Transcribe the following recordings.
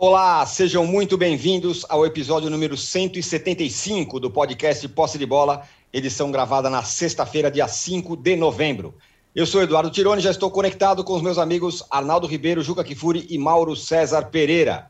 Olá, sejam muito bem-vindos ao episódio número 175 do podcast Posse de Bola, edição gravada na sexta-feira, dia 5 de novembro. Eu sou Eduardo Tironi, já estou conectado com os meus amigos Arnaldo Ribeiro, Juca Kifuri e Mauro César Pereira.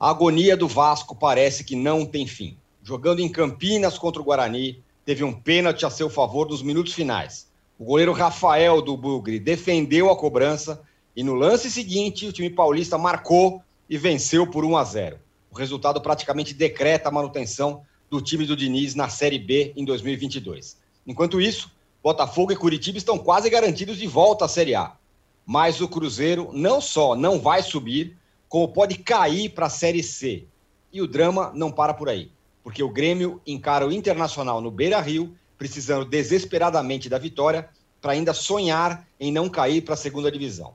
A agonia do Vasco parece que não tem fim. Jogando em Campinas contra o Guarani, teve um pênalti a seu favor nos minutos finais. O goleiro Rafael do Bugre defendeu a cobrança e no lance seguinte o time paulista marcou e venceu por 1 a 0. O resultado praticamente decreta a manutenção do time do Diniz na Série B em 2022. Enquanto isso, Botafogo e Curitiba estão quase garantidos de volta à Série A. Mas o Cruzeiro não só não vai subir, como pode cair para a Série C. E o drama não para por aí, porque o Grêmio encara o Internacional no Beira-Rio, precisando desesperadamente da vitória para ainda sonhar em não cair para a segunda divisão.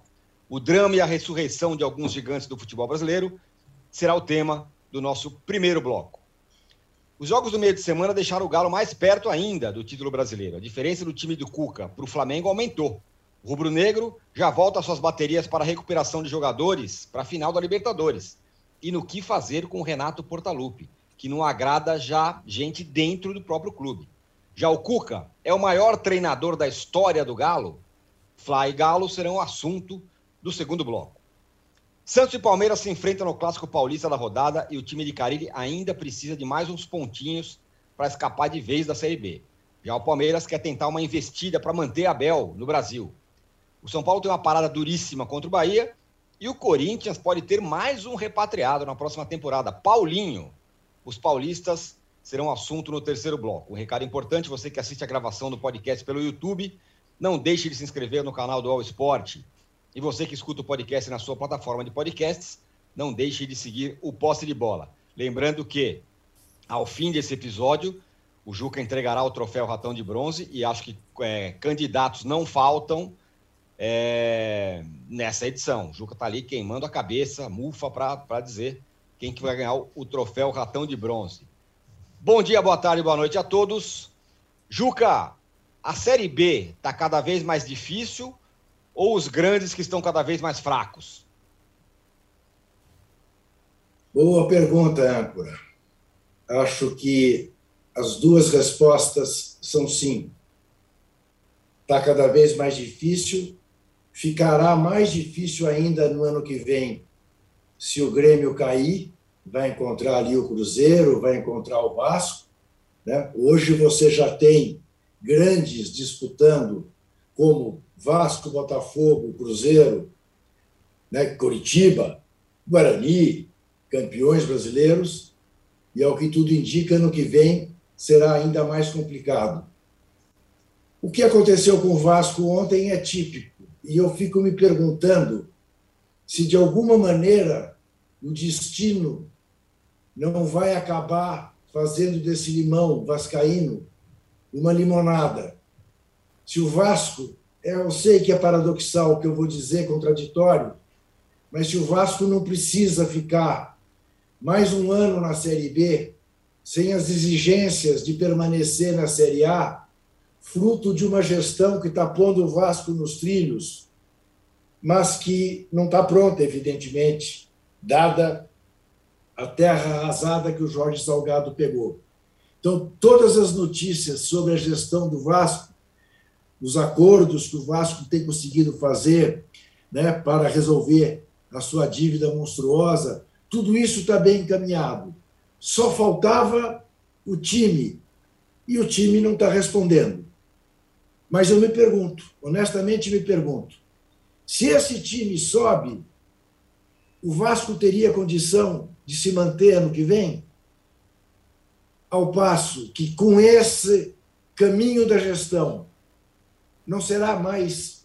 O drama e a ressurreição de alguns gigantes do futebol brasileiro será o tema do nosso primeiro bloco. Os jogos do meio de semana deixaram o Galo mais perto ainda do título brasileiro. A diferença do time do Cuca para o Flamengo aumentou. O rubro-negro já volta às suas baterias para a recuperação de jogadores para a final da Libertadores. E no que fazer com o Renato Portaluppi, que não agrada já gente dentro do próprio clube. Já o Cuca é o maior treinador da história do Galo? Fly e Galo serão assunto do segundo bloco. Santos e Palmeiras se enfrentam no Clássico Paulista da rodada e o time de Carilli ainda precisa de mais uns pontinhos para escapar de vez da Série B. Já o Palmeiras quer tentar uma investida para manter Abel no Brasil. O São Paulo tem uma parada duríssima contra o Bahia e o Corinthians pode ter mais um repatriado na próxima temporada, Paulinho. Os paulistas serão assunto no terceiro bloco. Um recado importante, você que assiste a gravação do podcast pelo YouTube, não deixe de se inscrever no canal do All Sport. E você que escuta o podcast na sua plataforma de podcasts, não deixe de seguir o Posse de Bola. Lembrando que, ao fim desse episódio, o Juca entregará o troféu Ratão de Bronze e acho que é, candidatos não faltam é, nessa edição. O Juca está ali queimando a cabeça, mufa, para dizer quem que vai ganhar o, o troféu Ratão de Bronze. Bom dia, boa tarde, boa noite a todos. Juca, a Série B está cada vez mais difícil ou os grandes que estão cada vez mais fracos? Boa pergunta, âncora. Acho que as duas respostas são sim. Está cada vez mais difícil, ficará mais difícil ainda no ano que vem, se o Grêmio cair, vai encontrar ali o Cruzeiro, vai encontrar o Vasco. Né? Hoje você já tem grandes disputando, como Vasco, Botafogo, Cruzeiro, né, Curitiba, Guarani, campeões brasileiros, e ao que tudo indica, no que vem será ainda mais complicado. O que aconteceu com o Vasco ontem é típico, e eu fico me perguntando se de alguma maneira o destino não vai acabar fazendo desse limão vascaíno uma limonada. Se o Vasco eu sei que é paradoxal o que eu vou dizer, contraditório, mas se o Vasco não precisa ficar mais um ano na Série B, sem as exigências de permanecer na Série A, fruto de uma gestão que está pondo o Vasco nos trilhos, mas que não está pronta, evidentemente, dada a terra arrasada que o Jorge Salgado pegou. Então, todas as notícias sobre a gestão do Vasco os acordos que o Vasco tem conseguido fazer né, para resolver a sua dívida monstruosa, tudo isso está bem encaminhado. Só faltava o time, e o time não está respondendo. Mas eu me pergunto, honestamente me pergunto, se esse time sobe, o Vasco teria condição de se manter ano que vem? Ao passo que, com esse caminho da gestão, não será mais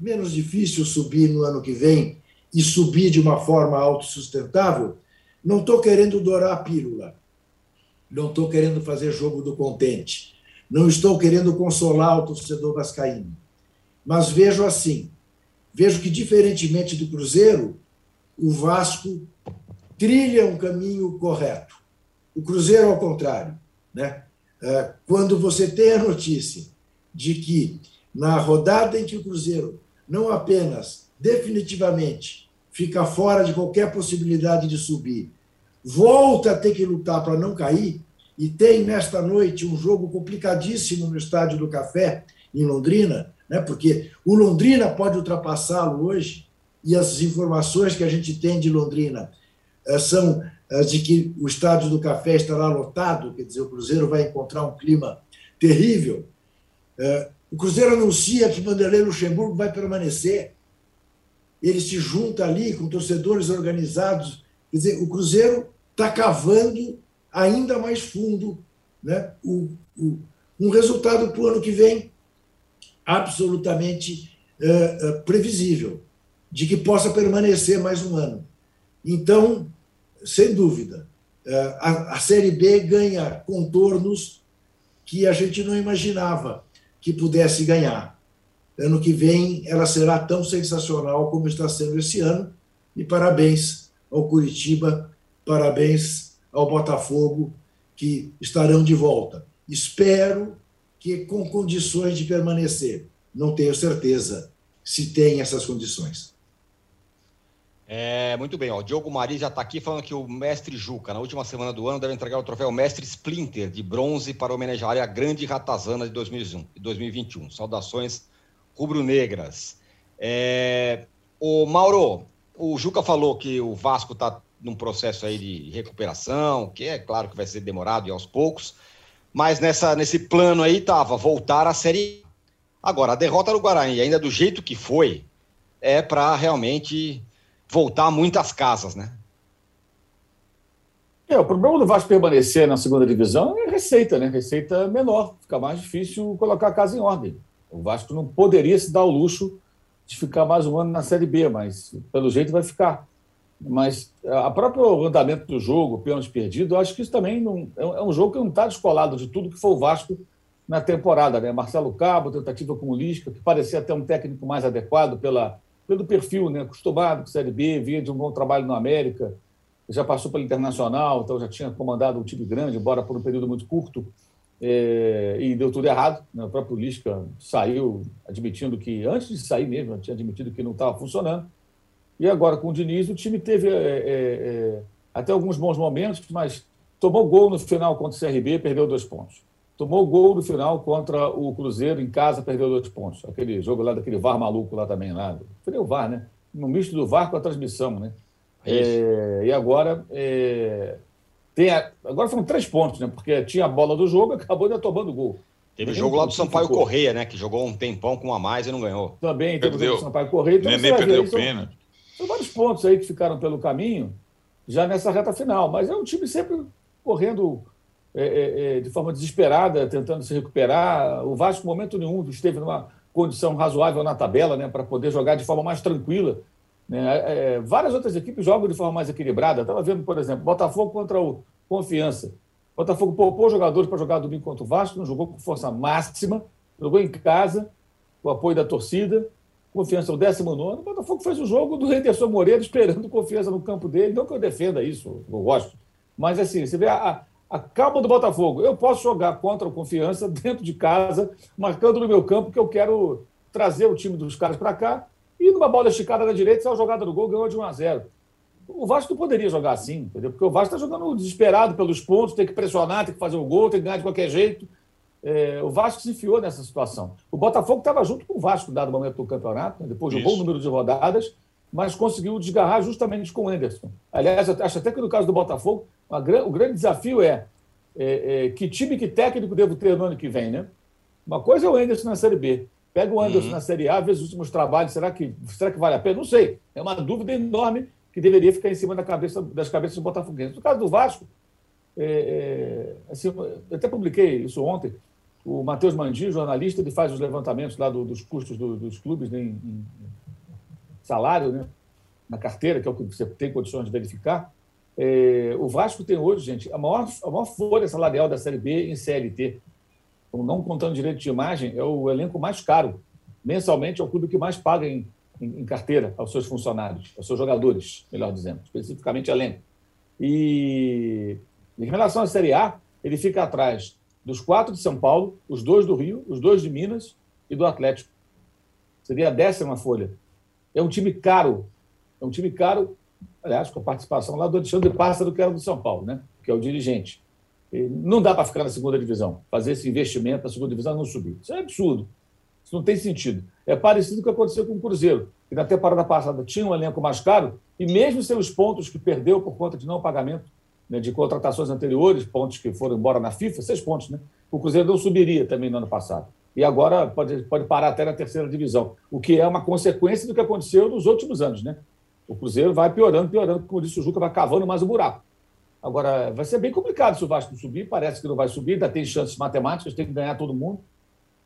menos difícil subir no ano que vem e subir de uma forma autossustentável? Não estou querendo dourar a pílula. Não estou querendo fazer jogo do contente. Não estou querendo consolar o torcedor vascaíno. Mas vejo assim, vejo que, diferentemente do Cruzeiro, o Vasco trilha um caminho correto. O Cruzeiro, ao contrário. Né? É, quando você tem a notícia de que na rodada em que o Cruzeiro não apenas definitivamente fica fora de qualquer possibilidade de subir, volta a ter que lutar para não cair, e tem nesta noite um jogo complicadíssimo no Estádio do Café, em Londrina, né? porque o Londrina pode ultrapassá-lo hoje, e as informações que a gente tem de Londrina eh, são eh, de que o Estádio do Café estará lotado, quer dizer, o Cruzeiro vai encontrar um clima terrível. Eh, o Cruzeiro anuncia que Vanderlei Luxemburgo vai permanecer. Ele se junta ali com torcedores organizados. Quer dizer, o Cruzeiro está cavando ainda mais fundo né? o, o um resultado para o ano que vem absolutamente uh, uh, previsível, de que possa permanecer mais um ano. Então, sem dúvida, uh, a, a Série B ganha contornos que a gente não imaginava que pudesse ganhar. Ano que vem ela será tão sensacional como está sendo esse ano. E parabéns ao Curitiba, parabéns ao Botafogo, que estarão de volta. Espero que com condições de permanecer. Não tenho certeza se tem essas condições. É, muito bem, ó. O Diogo Mari já está aqui falando que o mestre Juca, na última semana do ano, deve entregar o troféu Mestre Splinter de bronze para homenagear a grande ratazana de 2021. Saudações rubro-negras. É, o Mauro, o Juca falou que o Vasco está num processo aí de recuperação, que é claro que vai ser demorado e aos poucos, mas nessa, nesse plano aí estava voltar à Série Agora, a derrota do Guarani, ainda do jeito que foi, é para realmente voltar muitas casas, né? É, o problema do Vasco permanecer na segunda divisão é receita, né? Receita menor, fica mais difícil colocar a casa em ordem. O Vasco não poderia se dar o luxo de ficar mais um ano na Série B, mas pelo jeito vai ficar. Mas a próprio andamento do jogo, pênalti perdido, eu acho que isso também não, é um é jogo que não está descolado de tudo que foi o Vasco na temporada. Né? Marcelo Cabo, tentativa com o Lisca, que parecia até um técnico mais adequado pela, pelo perfil, né? acostumado com Série B, vinha de um bom trabalho no América, já passou pelo Internacional, então já tinha comandado um time grande, embora por um período muito curto, é, e deu tudo errado. Né? O próprio Lisca saiu admitindo que, antes de sair mesmo, tinha admitido que não estava funcionando. E agora, com o Diniz, o time teve é, é, até alguns bons momentos, mas tomou gol no final contra o CRB, perdeu dois pontos. Tomou gol no final contra o Cruzeiro em casa, perdeu dois pontos. Aquele jogo lá daquele VAR maluco lá também. Lá. Foi o VAR, né? No misto do VAR com a transmissão, né? É, e agora é, tem a, agora foram três pontos, né? Porque tinha a bola do jogo e acabou ainda tomando gol. Teve o jogo lá do Sampaio ficou. Correia, né? Que jogou um tempão com a mais e não ganhou. Também teve o jogo do Sampaio Correia. Então Nenê perdeu pena. São, são vários pontos aí que ficaram pelo caminho já nessa reta final. Mas é um time sempre correndo é, é, é, de forma desesperada, tentando se recuperar. O Vasco, em momento nenhum, esteve numa condição razoável na tabela né, para poder jogar de forma mais tranquila. Né? É, é várias outras equipes jogam de forma mais equilibrada. Estava vendo, por exemplo, Botafogo contra o Confiança. Botafogo poupou jogadores para jogar domingo contra o Vasco, não jogou com força máxima, jogou em casa, com o apoio da torcida. Confiança o 19. O Botafogo fez o jogo do Henderson Moreira esperando confiança no campo dele. Não que eu defenda isso, eu gosto. Mas assim, você vê a, a calma do Botafogo. Eu posso jogar contra o Confiança dentro de casa, marcando no meu campo, que eu quero trazer o time dos caras para cá. E numa bola esticada na direita, saiu jogada do gol, ganhou de 1 a 0. O Vasco não poderia jogar assim, entendeu? Porque o Vasco está jogando desesperado pelos pontos, tem que pressionar, tem que fazer o gol, tem que ganhar de qualquer jeito. É, o Vasco se enfiou nessa situação. O Botafogo estava junto com o Vasco, dado momento do campeonato, né? depois jogou o número de rodadas, mas conseguiu desgarrar justamente com o Anderson. Aliás, acho até que no caso do Botafogo, o grande desafio é, é, é, que time que técnico devo ter no ano que vem, né? Uma coisa é o Anderson na Série B. Pega o Anderson uhum. na Série A, vê os últimos trabalhos, será que, será que vale a pena? Não sei. É uma dúvida enorme que deveria ficar em cima da cabeça, das cabeças do Botafoguense. No caso do Vasco, é, é, assim, eu até publiquei isso ontem, o Matheus Mandi, jornalista, ele faz os levantamentos lá do, dos custos do, dos clubes né, em, em, salário, né, na carteira, que é o que você tem condições de verificar. É, o Vasco tem hoje, gente, a maior, a maior folha salarial da Série B em CLT. Então, não contando direito de imagem, é o elenco mais caro. Mensalmente é o clube que mais paga em, em, em carteira aos seus funcionários, aos seus jogadores, melhor dizendo, especificamente elenco. E em relação à Série A, ele fica atrás dos quatro de São Paulo, os dois do Rio, os dois de Minas e do Atlético. Seria a décima folha. É um time caro É um time caro, aliás, com a participação lá do Alexandre Pássaro, que era do São Paulo, né? que é o dirigente. E não dá para ficar na segunda divisão, fazer esse investimento na segunda divisão não subir. Isso é absurdo. Isso não tem sentido. É parecido com o que aconteceu com o Cruzeiro, que na temporada passada tinha um elenco mais caro e mesmo sem os pontos que perdeu por conta de não pagamento né, de contratações anteriores, pontos que foram embora na FIFA, seis pontos, né? O Cruzeiro não subiria também no ano passado. E agora pode, pode parar até na terceira divisão, o que é uma consequência do que aconteceu nos últimos anos, né? O Cruzeiro vai piorando, piorando, como disse o Juca, vai cavando mais o buraco. Agora, vai ser bem complicado se o Vasco subir, parece que não vai subir, ainda tem chances matemáticas, tem que ganhar todo mundo.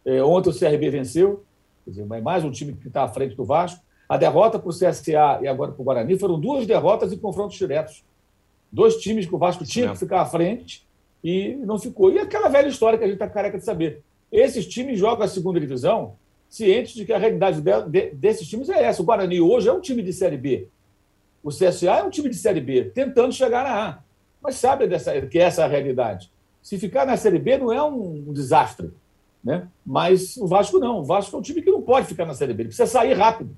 É, ontem o CRB venceu, quer dizer, mais um time que está à frente do Vasco. A derrota para o CSA e agora para o Guarani foram duas derrotas em confrontos diretos. Dois times que o Vasco tinha que ficar à frente e não ficou. E aquela velha história que a gente está careca de saber. Esses times jogam a segunda divisão cientes de que a realidade desses times é essa. O Guarani hoje é um time de Série B. O CSA é um time de Série B, tentando chegar na A. Mas sabe dessa, que essa é a realidade. Se ficar na Série B não é um, um desastre. Né? Mas o Vasco não. O Vasco é um time que não pode ficar na Série B. Ele precisa sair rápido.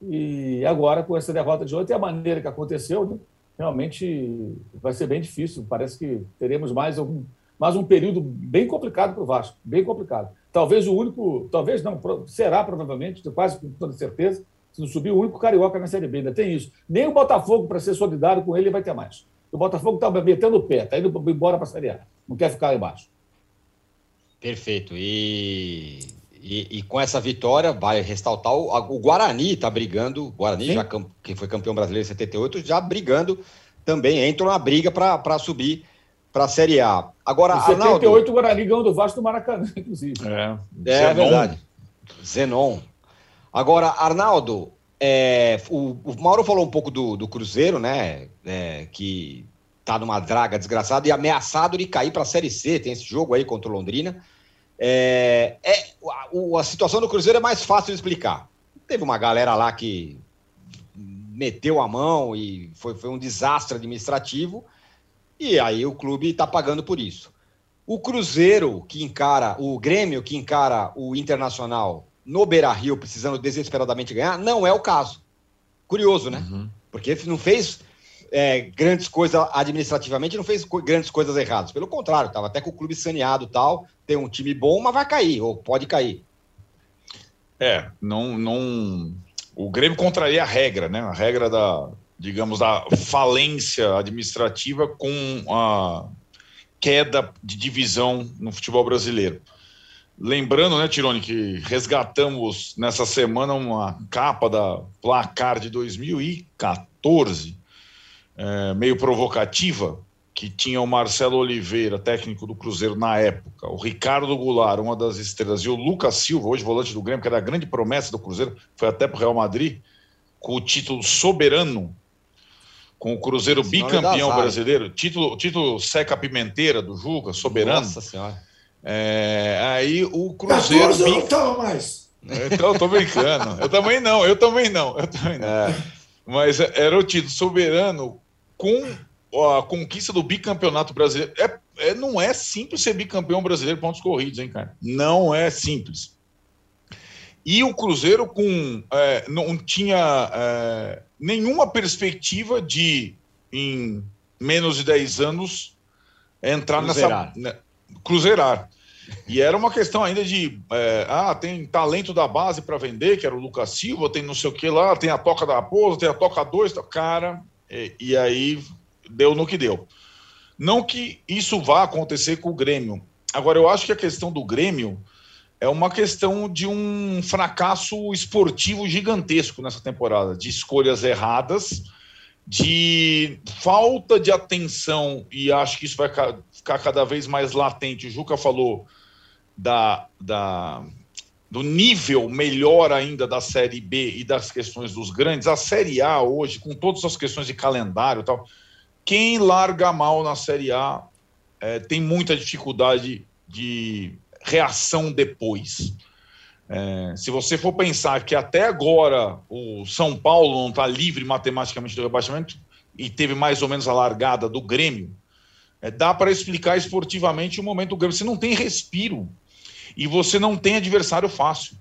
E agora, com essa derrota de ontem, a maneira que aconteceu, né? realmente vai ser bem difícil. Parece que teremos mais, algum, mais um período bem complicado para o Vasco, bem complicado. Talvez o único, talvez não, será provavelmente, quase com toda certeza, se não subir, o único carioca na Série B. Ainda tem isso. Nem o Botafogo, para ser solidário com ele, vai ter mais. O Botafogo está metendo o pé, está indo embora para a Série A. Não quer ficar lá embaixo. Perfeito. E e, e, com essa vitória, vai ressaltar o, o Guarani está brigando, o Guarani, já, que foi campeão brasileiro em 78, já brigando também, entrou na briga para subir para a Série A. Agora, em 78, Arnaldo, o Guarani ganhou do Vasco do Maracanã, inclusive. É, é verdade. Zenon. Agora, Arnaldo, é, o, o, Mauro falou um pouco do, do Cruzeiro, né? É, que está numa draga desgraçada e ameaçado de cair para a Série C. Tem esse jogo aí contra o Londrina. É, é, a, a situação do Cruzeiro é mais fácil de explicar. Teve uma galera lá que meteu a mão e foi, foi um desastre administrativo, e aí o clube está pagando por isso. O Cruzeiro que encara, o Grêmio que encara o Internacional no Beira Rio, precisando desesperadamente ganhar, não é o caso. Curioso, né? Uhum. Porque não fez é, grandes coisas administrativamente, não fez grandes coisas erradas. Pelo contrário, estava até com o clube saneado tal. Tem um time bom, mas vai cair, ou pode cair. É, não. não... O Grêmio contraria a regra, né? A regra da, digamos, da falência administrativa com a queda de divisão no futebol brasileiro. Lembrando, né, Tirone, que resgatamos nessa semana uma capa da placar de 2014 é, meio provocativa, que tinha o Marcelo Oliveira, técnico do Cruzeiro na época, o Ricardo Goulart, uma das estrelas, e o Lucas Silva, hoje volante do Grêmio, que era a grande promessa do Cruzeiro, foi até para o Real Madrid, com o título soberano, com o Cruzeiro bicampeão brasileiro, título, título Seca Pimenteira do Juca, soberano. Nossa Senhora. É, aí o Cruzeiro. 14 bic... não estava mais. Então, eu tô brincando. Eu também não, eu também não, eu também não. É. Mas era o título soberano com a conquista do bicampeonato brasileiro. É, é, não é simples ser bicampeão brasileiro pontos corridos, hein, cara? Não é simples. E o Cruzeiro com é, não tinha é, nenhuma perspectiva de, em menos de 10 anos, entrar cruzeirar. nessa. Cruzeirar. E era uma questão ainda de é, ah, tem talento da base para vender, que era o Lucas Silva, tem não sei o que lá, tem a toca da Raposa, tem a toca 2, cara, e, e aí deu no que deu. Não que isso vá acontecer com o Grêmio. Agora, eu acho que a questão do Grêmio é uma questão de um fracasso esportivo gigantesco nessa temporada, de escolhas erradas, de falta de atenção, e acho que isso vai ficar cada vez mais latente. O Juca falou da, da do nível melhor ainda da Série B e das questões dos grandes, a Série A hoje, com todas as questões de calendário e tal, quem larga mal na Série A é, tem muita dificuldade de reação depois. É, se você for pensar que até agora o São Paulo não está livre matematicamente do rebaixamento e teve mais ou menos a largada do Grêmio, é, dá para explicar esportivamente o momento do Grêmio. Você não tem respiro e você não tem adversário fácil.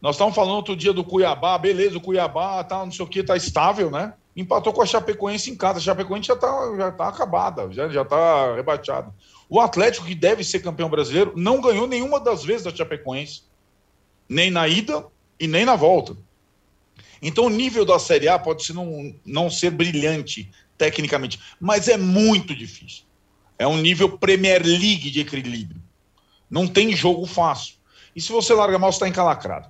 Nós estávamos falando outro dia do Cuiabá, beleza, o Cuiabá tá, não sei o que, tá estável, né? Empatou com a Chapecoense em casa. A Chapecoense já tá, já tá acabada, já, já tá rebaixada. O Atlético, que deve ser campeão brasileiro, não ganhou nenhuma das vezes da Chapecoense. Nem na ida e nem na volta. Então o nível da Série A pode ser não, não ser brilhante tecnicamente, mas é muito difícil. É um nível Premier League de equilíbrio. Não tem jogo fácil. E se você larga mal, você está encalacrado.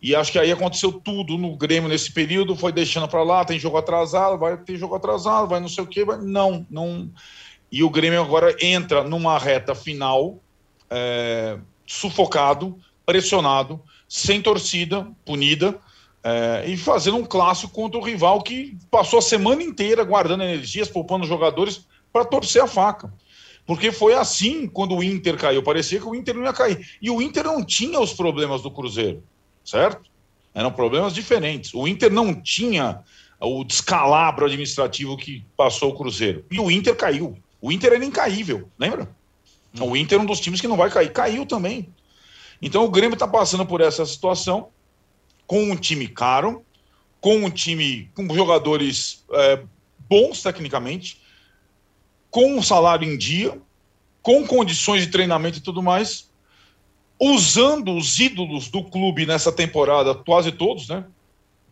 E acho que aí aconteceu tudo no Grêmio nesse período, foi deixando para lá, tem jogo atrasado, vai ter jogo atrasado, vai não sei o quê, vai... não, não. E o Grêmio agora entra numa reta final, é, sufocado, pressionado, sem torcida, punida, é, e fazendo um clássico contra o rival que passou a semana inteira guardando energias, poupando jogadores para torcer a faca. Porque foi assim quando o Inter caiu. Parecia que o Inter não ia cair. E o Inter não tinha os problemas do Cruzeiro, certo? Eram problemas diferentes. O Inter não tinha o descalabro administrativo que passou o Cruzeiro. E o Inter caiu. O Inter era incaível, lembra? Hum. O Inter é um dos times que não vai cair. Caiu também. Então o Grêmio está passando por essa situação com um time caro, com um time com jogadores é, bons tecnicamente, com um salário em dia, com condições de treinamento e tudo mais, usando os ídolos do clube nessa temporada, quase todos, né?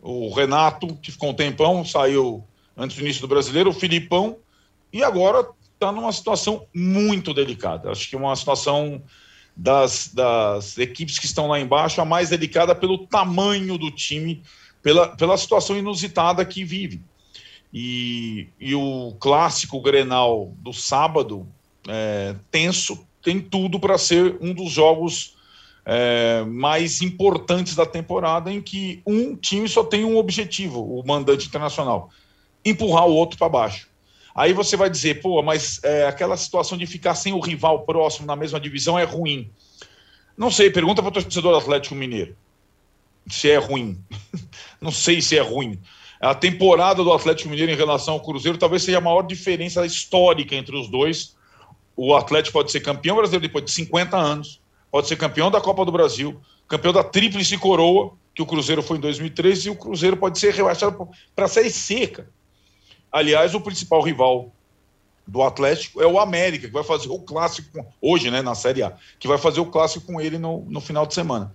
O Renato, que ficou um tempão, saiu antes do início do brasileiro, o Filipão, e agora está numa situação muito delicada. Acho que uma situação das, das equipes que estão lá embaixo, a mais delicada pelo tamanho do time, pela, pela situação inusitada que vive. E, e o clássico Grenal do sábado, é, tenso, tem tudo para ser um dos jogos é, mais importantes da temporada, em que um time só tem um objetivo, o mandante internacional: empurrar o outro para baixo. Aí você vai dizer, pô, mas é, aquela situação de ficar sem o rival próximo na mesma divisão é ruim. Não sei, pergunta para o torcedor do Atlético Mineiro se é ruim. Não sei se é ruim. A temporada do Atlético Mineiro em relação ao Cruzeiro talvez seja a maior diferença histórica entre os dois. O Atlético pode ser campeão brasileiro depois de 50 anos, pode ser campeão da Copa do Brasil, campeão da Tríplice Coroa, que o Cruzeiro foi em 2013, e o Cruzeiro pode ser rebaixado para a Série Seca. Aliás, o principal rival do Atlético é o América, que vai fazer o clássico, hoje, né, na Série A, que vai fazer o clássico com ele no, no final de semana.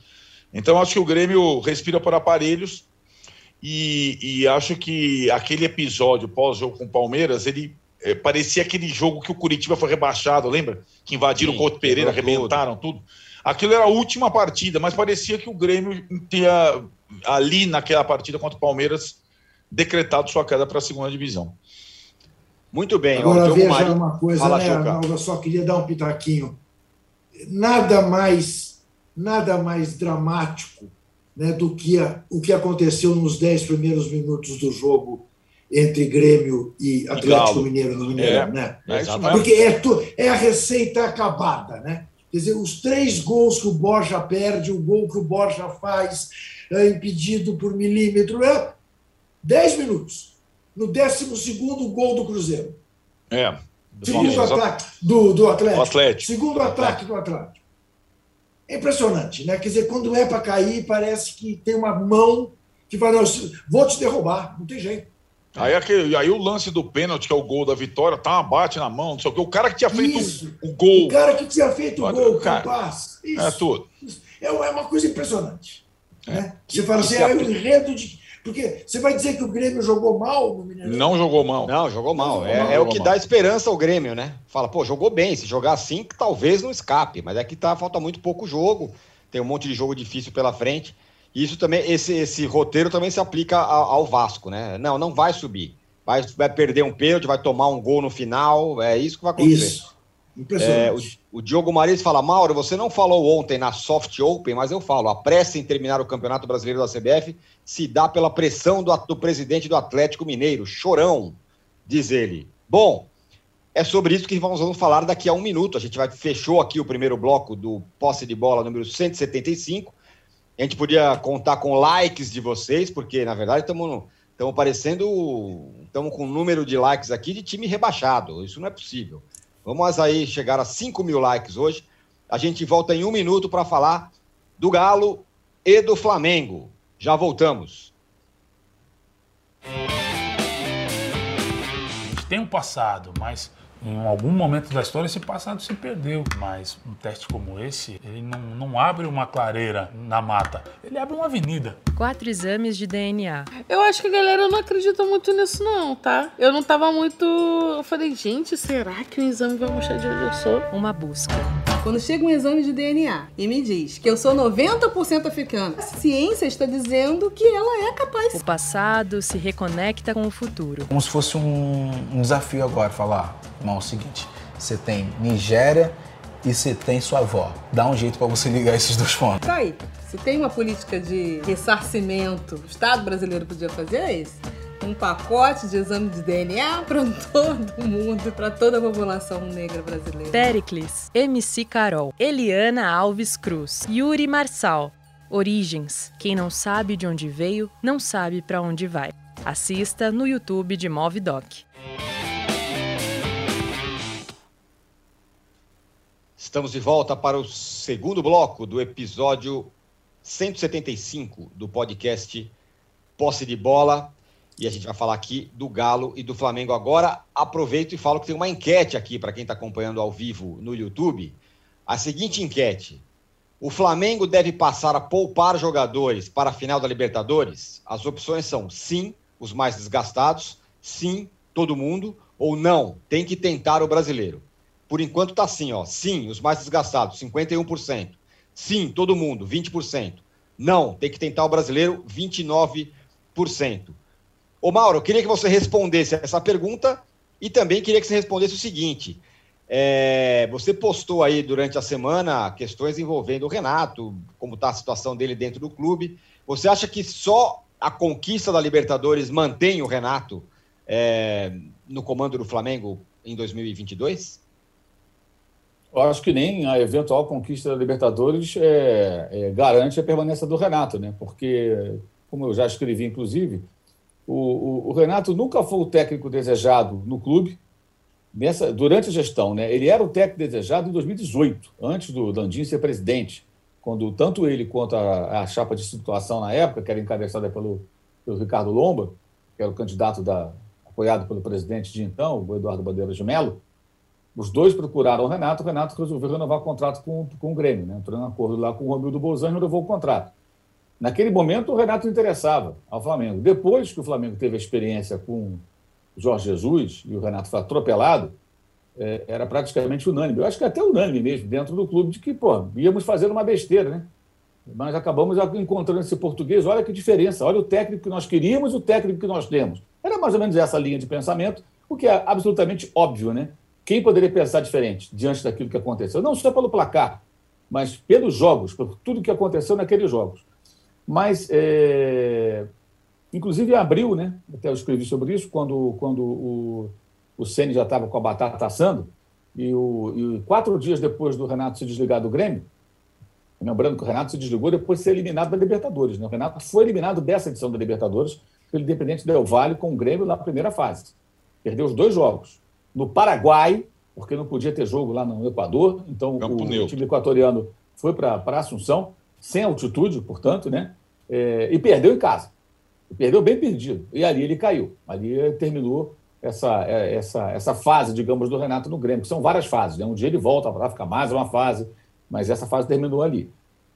Então, acho que o Grêmio respira por aparelhos e, e acho que aquele episódio pós-jogo com o Palmeiras, ele é, parecia aquele jogo que o Curitiba foi rebaixado, lembra? Que invadiram Sim, o Couto Pereira, arrebentaram tudo. tudo. Aquilo era a última partida, mas parecia que o Grêmio tinha ali naquela partida contra o Palmeiras decretado sua queda para a segunda divisão. Muito bem. Agora veja Mário... uma coisa, Fala, né, Arnaldo? Eu só queria dar um pitaquinho. Nada mais, nada mais dramático né, do que a, o que aconteceu nos dez primeiros minutos do jogo entre Grêmio e Atlético Mineiro no Mineirão, é, né? É Porque é, tu, é a receita acabada, né? Quer dizer, os três gols que o Borja perde, o gol que o Borja faz, é, impedido por milímetro, é dez minutos. No décimo segundo gol do Cruzeiro. É. Segundo ataque do, do Atlético. Atlético. Segundo ataque do Atlético. É impressionante, né? Quer dizer, quando é para cair, parece que tem uma mão que vai, não, vou te derrubar, não tem jeito. Aí, aquele, aí o lance do pênalti, que é o gol da vitória, tá, bate na mão, não sei o que. O cara que tinha feito isso, o, o gol. O cara que tinha feito o gol, cara, capaz. Isso, é tudo. Isso. É, é uma coisa impressionante. É. Né? Você fala assim, é o enredo de porque você vai dizer que o Grêmio jogou mal no Mineirão? Não jogou mal. Não, jogou mal. Não, é, é o que mal. dá esperança ao Grêmio, né? Fala, pô, jogou bem. Se jogar assim, talvez não escape. Mas é que tá, falta muito pouco jogo. Tem um monte de jogo difícil pela frente. E isso também, esse, esse roteiro também se aplica ao, ao Vasco, né? Não, não vai subir. Vai, vai perder um pênalti, vai tomar um gol no final. É isso que vai acontecer. Isso. É, o, o, Diogo Mariz fala, Mauro, você não falou ontem na Soft Open, mas eu falo, a pressa em terminar o Campeonato Brasileiro da CBF se dá pela pressão do, do presidente do Atlético Mineiro, chorão, diz ele. Bom, é sobre isso que vamos, vamos falar daqui a um minuto. A gente vai fechou aqui o primeiro bloco do posse de bola número 175. A gente podia contar com likes de vocês, porque na verdade estamos parecendo estamos com um número de likes aqui de time rebaixado. Isso não é possível. Vamos aí chegar a 5 mil likes hoje. A gente volta em um minuto para falar do Galo e do Flamengo. Já voltamos. Tem um passado, mas em algum momento da história esse passado se perdeu. Mas um teste como esse, ele não, não abre uma clareira na mata, ele abre uma avenida. Quatro exames de DNA. Eu acho que a galera não acredita muito nisso, não, tá? Eu não tava muito. Eu falei, gente, será que o exame vai mostrar de onde eu sou? Uma busca. Quando chega um exame de DNA e me diz que eu sou 90% africana, a ciência está dizendo que ela é capaz. O passado se reconecta com o futuro. Como se fosse um, um desafio agora, falar, irmão, é o seguinte, você tem Nigéria e você tem sua avó. Dá um jeito para você ligar esses dois pontos. Tá aí. Se tem uma política de ressarcimento o Estado brasileiro podia fazer, é esse um pacote de exame de DNA para todo mundo e para toda a população negra brasileira. Pericles, MC Carol, Eliana Alves Cruz, Yuri Marçal. Origens. Quem não sabe de onde veio, não sabe para onde vai. Assista no YouTube de Movidoc. Estamos de volta para o segundo bloco do episódio 175 do podcast Posse de Bola. E a gente vai falar aqui do Galo e do Flamengo agora. Aproveito e falo que tem uma enquete aqui para quem está acompanhando ao vivo no YouTube. A seguinte enquete: O Flamengo deve passar a poupar jogadores para a final da Libertadores? As opções são sim, os mais desgastados, sim, todo mundo, ou não, tem que tentar o brasileiro. Por enquanto está assim, ó. Sim, os mais desgastados, 51%. Sim, todo mundo, 20%. Não, tem que tentar o brasileiro, 29%. Ô, Mauro, eu queria que você respondesse essa pergunta e também queria que você respondesse o seguinte. É, você postou aí durante a semana questões envolvendo o Renato, como está a situação dele dentro do clube. Você acha que só a conquista da Libertadores mantém o Renato é, no comando do Flamengo em 2022? Eu acho que nem a eventual conquista da Libertadores é, é, garante a permanência do Renato, né? Porque, como eu já escrevi, inclusive, o, o, o, Renato nunca foi o técnico desejado no clube nessa, durante a gestão. Né? Ele era o técnico desejado em 2018, antes do Landim ser presidente, quando tanto ele quanto a, a chapa de situação na época, que era encabeçada pelo, pelo Ricardo Lomba, que era o candidato da, apoiado pelo presidente de então, o Eduardo Bandeira de Mello, os dois procuraram o Renato, o Renato resolveu renovar o contrato com, com o Grêmio, né? entrou em acordo lá com o Romildo Bolzano e renovou o contrato. Naquele momento, o Renato interessava ao Flamengo. Depois que o Flamengo teve a experiência com Jorge Jesus e o Renato foi atropelado, é, era praticamente unânime. Eu acho que até unânime mesmo, dentro do clube, de que, pô, íamos fazer uma besteira, né? Mas acabamos encontrando esse português. Olha que diferença, olha o técnico que nós queríamos e o técnico que nós temos. Era mais ou menos essa linha de pensamento, o que é absolutamente óbvio, né? Quem poderia pensar diferente diante daquilo que aconteceu? Não só pelo placar, mas pelos jogos, por tudo que aconteceu naqueles jogos. Mas, é, inclusive, em abril, né, até eu escrevi sobre isso, quando, quando o, o Ceni já estava com a batata assando, e, o, e quatro dias depois do Renato se desligar do Grêmio, lembrando que o Renato se desligou depois de ser eliminado da Libertadores. Né? O Renato foi eliminado dessa edição da Libertadores pelo Independente Del Vale com o Grêmio na primeira fase. Perdeu os dois jogos. No Paraguai, porque não podia ter jogo lá no Equador, então o, o time equatoriano foi para Assunção sem altitude, portanto, né? É, e perdeu em casa. Perdeu bem perdido. E ali ele caiu. Ali terminou essa, é, essa, essa fase, digamos, do Renato no Grêmio, que são várias fases. Né? Um dia ele volta para ficar mais uma fase, mas essa fase terminou ali.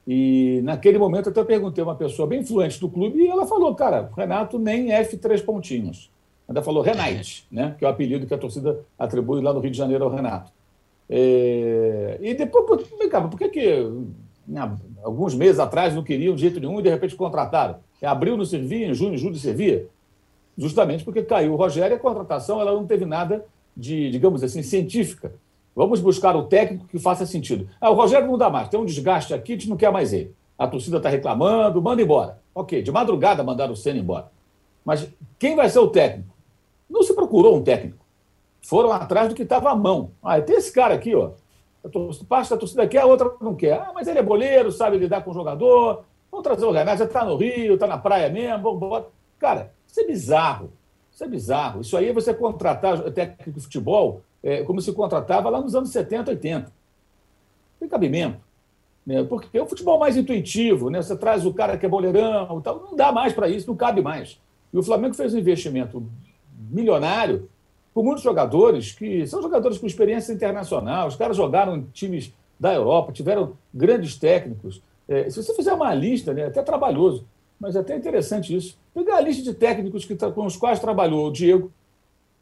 E naquele momento eu até perguntei a uma pessoa bem influente do clube e ela falou, cara, Renato nem F3 pontinhos. Ainda falou Renate, né? que é o apelido que a torcida atribui lá no Rio de Janeiro ao Renato. É... E depois, vem cá, por que, que alguns meses atrás não queriam de jeito nenhum e de repente contrataram. Em abril não servia, em junho, julho servia. Justamente porque caiu o Rogério e a contratação ela não teve nada de, digamos assim, científica. Vamos buscar o técnico que faça sentido. Ah, o Rogério não dá mais, tem um desgaste aqui, a gente não quer mais ele. A torcida está reclamando, manda embora. Ok, de madrugada mandaram o Senna embora. Mas quem vai ser o técnico? Não se procurou um técnico. Foram atrás do que estava à mão. Ah, tem esse cara aqui, ó parte da torcida quer, a outra não quer. Ah, mas ele é boleiro, sabe lidar com o jogador. Vamos trazer o Renato, já está no Rio, está na praia mesmo, vamos. Cara, isso é bizarro. Isso é bizarro. Isso aí é você contratar técnico de futebol é, como se contratava lá nos anos 70, 80. Tem cabimento. Né? Porque é o futebol mais intuitivo, né? você traz o cara que é boleirão, tal, não dá mais para isso, não cabe mais. E o Flamengo fez um investimento milionário com muitos jogadores que são jogadores com experiência internacional. Os caras jogaram em times da Europa, tiveram grandes técnicos. É, se você fizer uma lista, né, é até trabalhoso, mas é até interessante isso. Pegar a lista de técnicos que, com os quais trabalhou o Diego,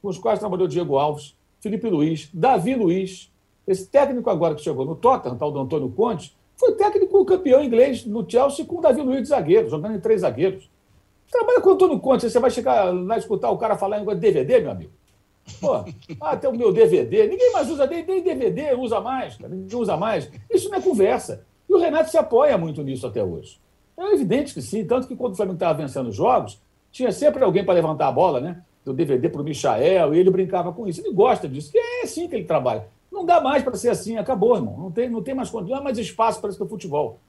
com os quais trabalhou o Diego Alves, Felipe Luiz, Davi Luiz. Esse técnico agora que chegou no Tottenham, tal do Antônio Conte, foi técnico campeão inglês no Chelsea com o Davi Luiz de zagueiro, jogando em três zagueiros. Trabalha com o Antônio Conte, você vai chegar lá escutar o cara falar em DVD, meu amigo. Pô, ah, tem o meu DVD. Ninguém mais usa, nem DVD usa mais, ninguém usa mais. Isso não é conversa. E o Renato se apoia muito nisso até hoje. É evidente que sim, tanto que quando o Flamengo estava vencendo os jogos, tinha sempre alguém para levantar a bola, né? Do DVD para o Michael, e ele brincava com isso. Ele gosta disso, que é assim que ele trabalha. Não dá mais para ser assim, acabou, irmão. Não tem, não tem mais há mais espaço para esse futebol.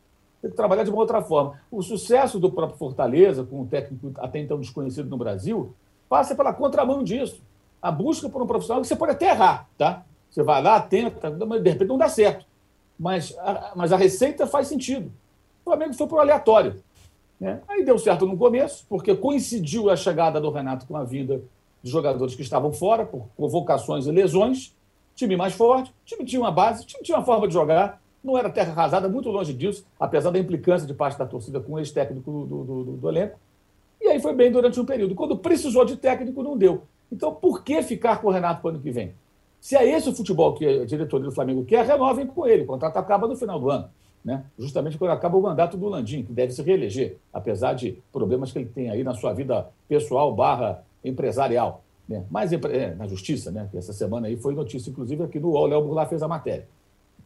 Tem que trabalhar de uma outra forma. O sucesso do próprio Fortaleza, com um técnico até então desconhecido no Brasil, passa pela contramão disso. A busca por um profissional que você pode até errar, tá? Você vai lá, tenta, mas de repente não dá certo. Mas a, mas a receita faz sentido. O Flamengo foi para o aleatório. Né? Aí deu certo no começo, porque coincidiu a chegada do Renato com a vinda de jogadores que estavam fora, por convocações e lesões time mais forte, time tinha uma base, time tinha uma forma de jogar, não era terra arrasada, muito longe disso, apesar da implicância de parte da torcida com o ex-técnico do, do, do, do, elenco. E aí foi bem durante um período. Quando precisou de técnico, não deu. Então, por que ficar com o Renato para o ano que vem? Se é esse o futebol que a diretoria do Flamengo quer, renovem com ele. O contrato acaba no final do ano. Né? Justamente quando acaba o mandato do Landim, que deve se reeleger, apesar de problemas que ele tem aí na sua vida pessoal barra empresarial. Né? Mas é, na justiça, né? essa semana aí foi notícia, inclusive, aqui no UOL, Léo Burlar fez a matéria.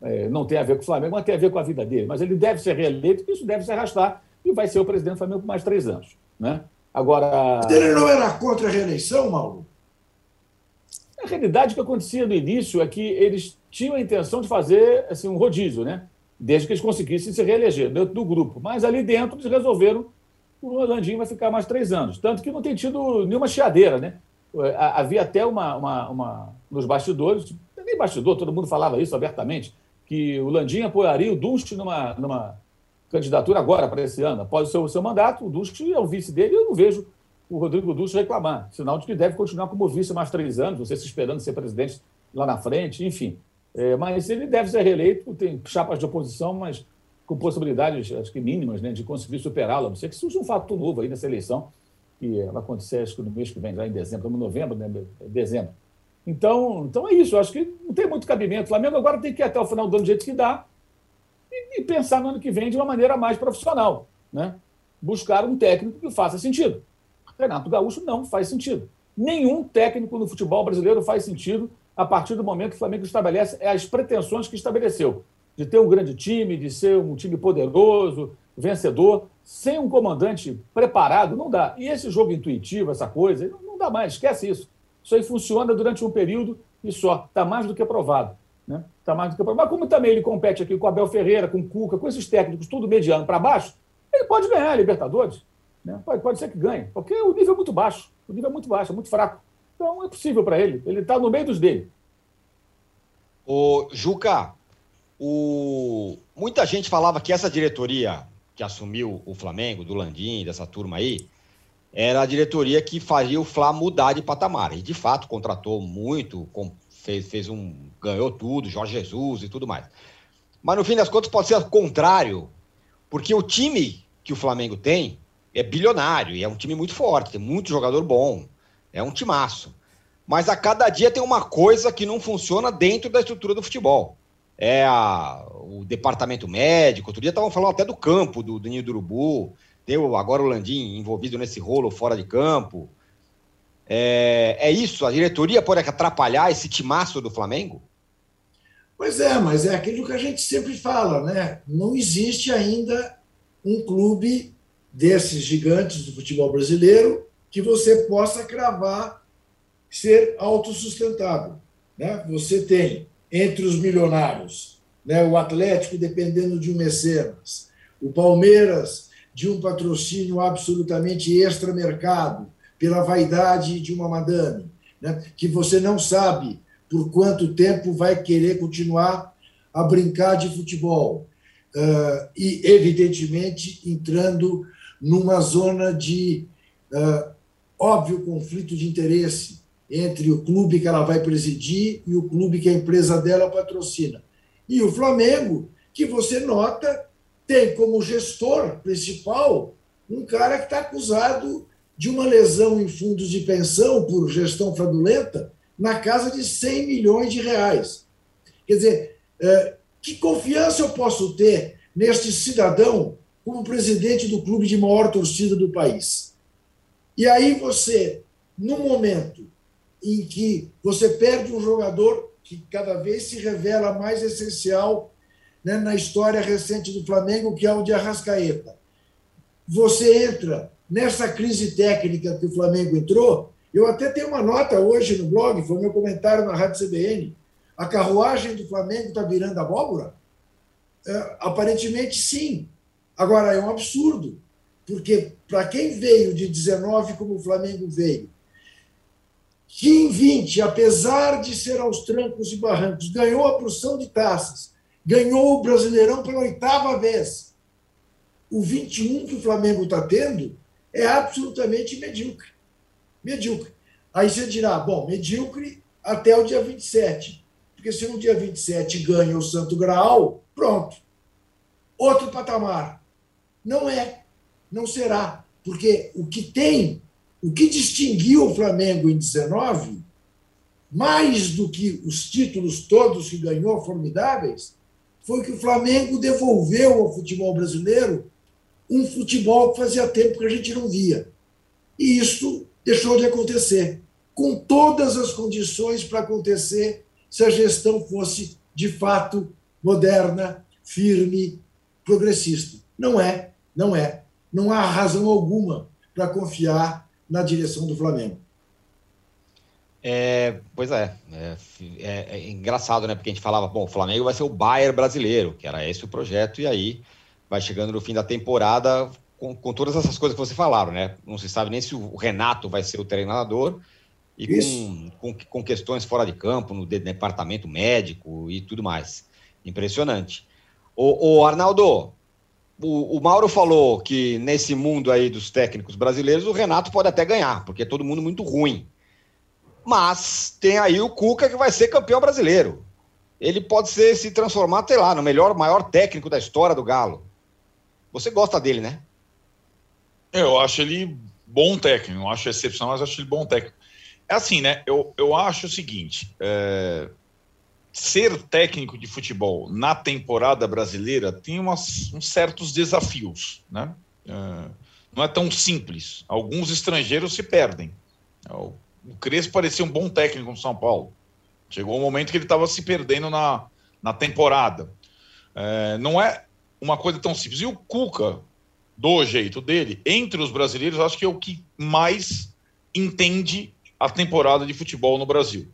É, não tem a ver com o Flamengo, mas tem a ver com a vida dele. Mas ele deve ser reeleito, isso deve se arrastar, e vai ser o presidente do Flamengo por mais três anos. Né? Agora. Ele não era contra a reeleição, Mauro? A realidade que acontecia no início é que eles tinham a intenção de fazer assim, um rodízio, né? desde que eles conseguissem se reeleger dentro do grupo. Mas ali dentro eles resolveram que o Rolandinho vai ficar mais três anos. Tanto que não tem tido nenhuma chiadeira, né? havia até uma, uma, uma, nos bastidores, nem bastidor, todo mundo falava isso abertamente, que o Landim apoiaria o Dust numa, numa candidatura agora para esse ano. Após o seu, seu mandato, o Dust é o vice dele e eu não vejo o Rodrigo Dust reclamar. Sinal de que deve continuar como vice mais três anos, você se esperando ser presidente lá na frente, enfim. É, mas ele deve ser reeleito, tem chapas de oposição, mas com possibilidades, acho que mínimas, né, de conseguir superá-la. Não sei que surja um fato novo aí nessa eleição que vai acontecer acho que no mês que vem, já em dezembro, em novembro, né? dezembro. Então, então é isso, eu acho que não tem muito cabimento. O Flamengo agora tem que ir até o final do ano do jeito que dá e, e pensar no ano que vem de uma maneira mais profissional. Né? Buscar um técnico que faça sentido. Renato Gaúcho não faz sentido. Nenhum técnico no futebol brasileiro faz sentido a partir do momento que o Flamengo estabelece as pretensões que estabeleceu de ter um grande time, de ser um time poderoso, vencedor, sem um comandante preparado, não dá. E esse jogo intuitivo, essa coisa, não dá mais, esquece isso. Isso aí funciona durante um período e só. Está mais do que provado. Né? Está mais do que provado. Mas como também ele compete aqui com Abel Ferreira, com Cuca, com esses técnicos, tudo mediano para baixo, ele pode ganhar a Libertadores. Né? Pode, pode ser que ganhe, porque o nível é muito baixo. O nível é muito baixo, é muito fraco. Então é possível para ele. Ele está no meio dos dele. O Juca, o... Muita gente falava que essa diretoria que assumiu o Flamengo, do Landim, dessa turma aí, era a diretoria que faria o Fla mudar de patamar. E de fato contratou muito, fez, fez um. ganhou tudo, Jorge Jesus e tudo mais. Mas no fim das contas pode ser o contrário, porque o time que o Flamengo tem é bilionário e é um time muito forte, tem muito jogador bom, é um timaço. Mas a cada dia tem uma coisa que não funciona dentro da estrutura do futebol é a, o departamento médico. Outro dia estavam falando até do campo do, do Ninho do Urubu. Tem agora o Landim envolvido nesse rolo fora de campo. É, é isso? A diretoria pode atrapalhar esse timaço do Flamengo? Pois é, mas é aquilo que a gente sempre fala, né? Não existe ainda um clube desses gigantes do futebol brasileiro que você possa cravar ser autossustentável. Né? Você tem entre os milionários. Né? O Atlético dependendo de um mecenas, o Palmeiras de um patrocínio absolutamente extra-mercado, pela vaidade de uma madame, né? que você não sabe por quanto tempo vai querer continuar a brincar de futebol. uh, e, evidentemente, entrando numa zona de uh, óbvio conflito de interesse entre o clube que ela vai presidir e o clube que a empresa dela patrocina. E o Flamengo, que você nota, tem como gestor principal um cara que está acusado de uma lesão em fundos de pensão por gestão fraudulenta na casa de 100 milhões de reais. Quer dizer, é, que confiança eu posso ter neste cidadão como presidente do clube de maior torcida do país? E aí você, no momento em que você perde um jogador que cada vez se revela mais essencial né, na história recente do Flamengo, que é o de Arrascaeta. Você entra nessa crise técnica que o Flamengo entrou. Eu até tenho uma nota hoje no blog, foi meu comentário na Rádio CBN. A carruagem do Flamengo está virando abóbora? É, aparentemente, sim. Agora, é um absurdo, porque para quem veio de 19 como o Flamengo veio, que em 20, apesar de ser aos trancos e barrancos, ganhou a porção de taças, ganhou o Brasileirão pela oitava vez. O 21 que o Flamengo está tendo é absolutamente medíocre. Medíocre. Aí você dirá, bom, medíocre até o dia 27. Porque se no dia 27 ganha o Santo Graal, pronto. Outro patamar. Não é. Não será. Porque o que tem o que distinguiu o Flamengo em 19, mais do que os títulos todos que ganhou formidáveis, foi que o Flamengo devolveu ao futebol brasileiro um futebol que fazia tempo que a gente não via. E isso deixou de acontecer, com todas as condições para acontecer se a gestão fosse de fato moderna, firme, progressista. Não é, não é. Não há razão alguma para confiar na direção do Flamengo. É, pois é, é, é, é, engraçado, né? Porque a gente falava, bom, o Flamengo vai ser o Bayern brasileiro, que era esse o projeto, e aí vai chegando no fim da temporada com, com todas essas coisas que você falaram, né? Não se sabe nem se o Renato vai ser o treinador e com, com, com, questões fora de campo, no departamento médico e tudo mais. Impressionante. O, o Arnaldo, o, o, Mauro falou que nesse mundo aí dos técnicos brasileiros, o Renato pode até ganhar, porque é todo mundo muito ruim. Mas tem aí o Cuca que vai ser campeão brasileiro. Ele pode ser, se transformar, sei lá, no melhor, maior técnico da história do Galo. Você gosta dele, né? Eu acho ele bom técnico, não acho excepcional, mas acho ele bom técnico. É assim, né? Eu, eu acho o seguinte: é ser técnico de futebol na temporada brasileira tem umas, uns certos desafios, né? É, não é tão simples. Alguns estrangeiros se perdem. É, o Crespo parecia um bom técnico no São Paulo. Chegou um momento que ele estava se perdendo na, na temporada. É, não é uma coisa tão simples. E o Cuca, do jeito dele, entre os brasileiros, acho que é o que mais entende a temporada de futebol no Brasil.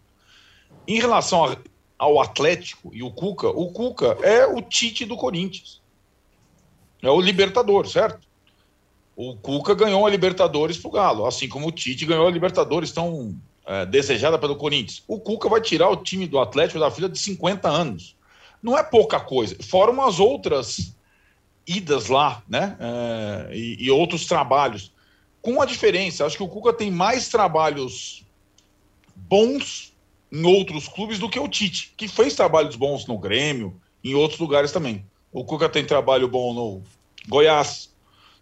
Em relação a ao Atlético e o Cuca, o Cuca é o Tite do Corinthians. É o Libertador, certo? O Cuca ganhou a Libertadores pro Galo, assim como o Tite ganhou a Libertadores tão é, desejada pelo Corinthians. O Cuca vai tirar o time do Atlético da fila de 50 anos. Não é pouca coisa. Fora umas outras idas lá, né? É, e, e outros trabalhos. Com a diferença, acho que o Cuca tem mais trabalhos bons em outros clubes do que o Tite, que fez trabalhos bons no Grêmio, em outros lugares também. O Cuca tem trabalho bom no Goiás,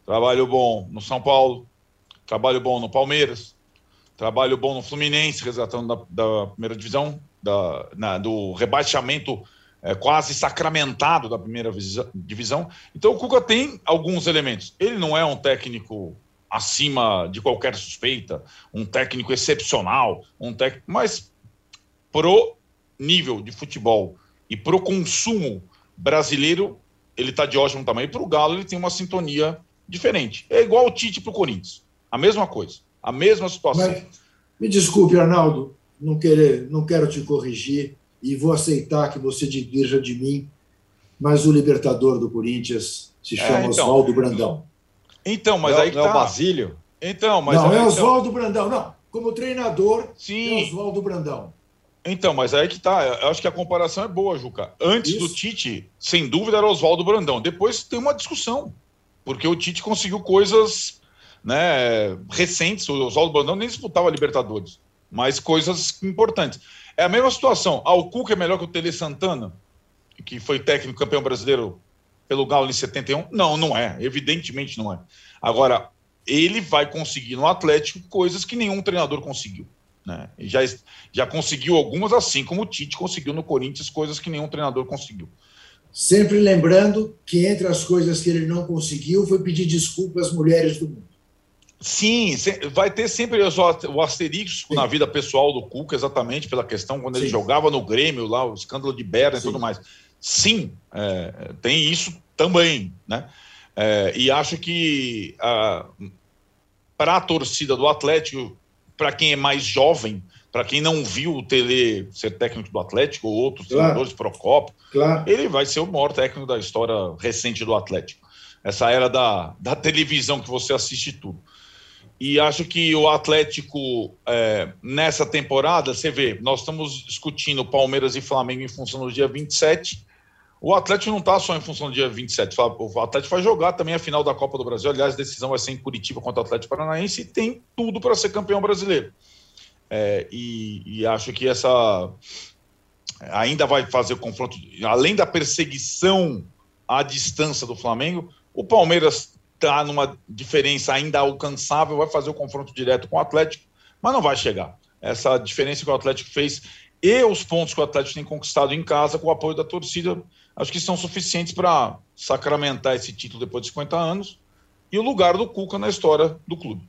trabalho bom no São Paulo, trabalho bom no Palmeiras, trabalho bom no Fluminense, resgatando da, da primeira divisão, da, na, do rebaixamento é, quase sacramentado da primeira divisão. Então o Cuca tem alguns elementos. Ele não é um técnico acima de qualquer suspeita, um técnico excepcional, um técnico, mas pro nível de futebol e pro consumo brasileiro, ele está de ótimo tamanho. Para o Galo, ele tem uma sintonia diferente. É igual o Tite para o Corinthians. A mesma coisa. A mesma situação. Mas, me desculpe, Arnaldo, não, querer, não quero te corrigir e vou aceitar que você divirja de mim, mas o libertador do Corinthians se é, chama é, então, Oswaldo Brandão. Então, mas não, aí que não tá. é o Basílio? Então, mas não, aí, é Oswaldo então... Brandão. Não, como treinador, Sim. é Oswaldo Brandão. Então, mas aí que tá. Eu acho que a comparação é boa, Juca. Antes Isso. do Tite, sem dúvida, era Oswaldo Brandão. Depois tem uma discussão, porque o Tite conseguiu coisas né, recentes. O Oswaldo Brandão nem disputava a Libertadores, mas coisas importantes. É a mesma situação. Ah, o Cuca é melhor que o Tele Santana, que foi técnico campeão brasileiro pelo Galo em 71? Não, não é. Evidentemente não é. Agora, ele vai conseguir no Atlético coisas que nenhum treinador conseguiu. Né? Já, já conseguiu algumas, assim como o Tite conseguiu no Corinthians, coisas que nenhum treinador conseguiu. Sempre lembrando que entre as coisas que ele não conseguiu foi pedir desculpas às mulheres do mundo. Sim, vai ter sempre o asterisco Sim. na vida pessoal do Cuca, exatamente pela questão quando Sim. ele jogava no Grêmio, lá, o escândalo de Berna e tudo mais. Sim, é, tem isso também, né? É, e acho que para a torcida do Atlético, para quem é mais jovem, para quem não viu o Tele ser técnico do Atlético ou outros claro. treinadores Procopio, claro. ele vai ser o maior técnico da história recente do Atlético. Essa era da, da televisão que você assiste tudo. E acho que o Atlético, é, nessa temporada, você vê, nós estamos discutindo Palmeiras e Flamengo em função do dia 27. O Atlético não está só em função do dia 27. O Atlético vai jogar também a final da Copa do Brasil. Aliás, a decisão vai ser em Curitiba contra o Atlético Paranaense e tem tudo para ser campeão brasileiro. É, e, e, acho que essa ainda vai fazer o confronto, além da perseguição à distância do Flamengo, o Palmeiras está numa diferença ainda alcançável, vai fazer o confronto direto com o Atlético, mas não vai chegar. Essa diferença que o Atlético fez e os pontos que o Atlético tem conquistado em casa com o apoio da torcida acho que são suficientes para sacramentar esse título depois de 50 anos e o lugar do Cuca na história do clube.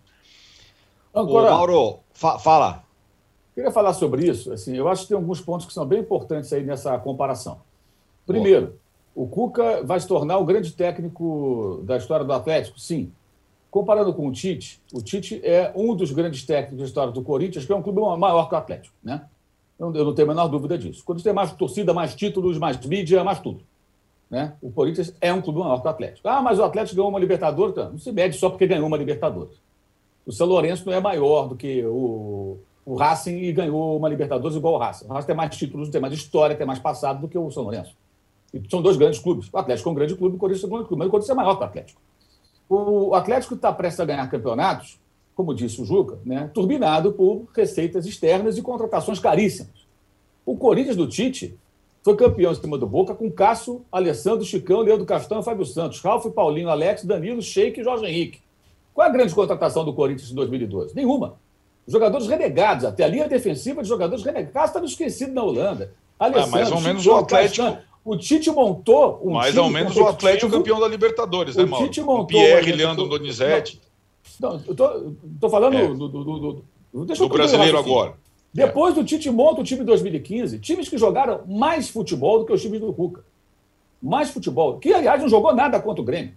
Agora, Ô, Mauro, fa fala. Queria falar sobre isso. Assim, eu acho que tem alguns pontos que são bem importantes aí nessa comparação. Primeiro, o Cuca vai se tornar o grande técnico da história do Atlético? Sim. Comparando com o Tite, o Tite é um dos grandes técnicos da história do Corinthians, que é um clube maior que o Atlético. Né? Eu não tenho a menor dúvida disso. Quando tem mais torcida, mais títulos, mais mídia, mais tudo. Né? O Corinthians é um clube maior que o Atlético. Ah, mas o Atlético ganhou uma Libertadores. Não se mede só porque ganhou uma Libertadores. O São Lourenço não é maior do que o, o Racing e ganhou uma Libertadores igual o Racing. O Racing tem mais títulos, tem mais história, tem mais passado do que o São Lourenço. E são dois grandes clubes. O Atlético é um grande clube, o Corinthians é um grande clube. Mas o Corinthians é maior que o Atlético. O Atlético está prestes a ganhar campeonatos, como disse o Juca, né, turbinado por receitas externas e contratações caríssimas. O Corinthians do Tite foi campeão em cima do Boca com Cássio, Alessandro, Chicão, Leandro Castão e Fábio Santos, Ralf, Paulinho, Alex, Danilo, Sheik e Jorge Henrique. Qual é a grande contratação do Corinthians em 2012? Nenhuma. Jogadores renegados, até a linha defensiva de jogadores renegados. Estava esquecido na Holanda. Alessandro, é, mais ou menos o Atlético. O Tite montou um Mais ou menos o Atlético campeão da Libertadores, né, Mauro? O Tite montou. O Pierre, Leandro Donizete. Não, eu tô, tô falando é. do, do, do, do, Deixa do brasileiro agora. Depois do Tite monta o time de 2015, times que jogaram mais futebol do que os times do Cuca. Mais futebol. Que, aliás, não jogou nada contra o Grêmio.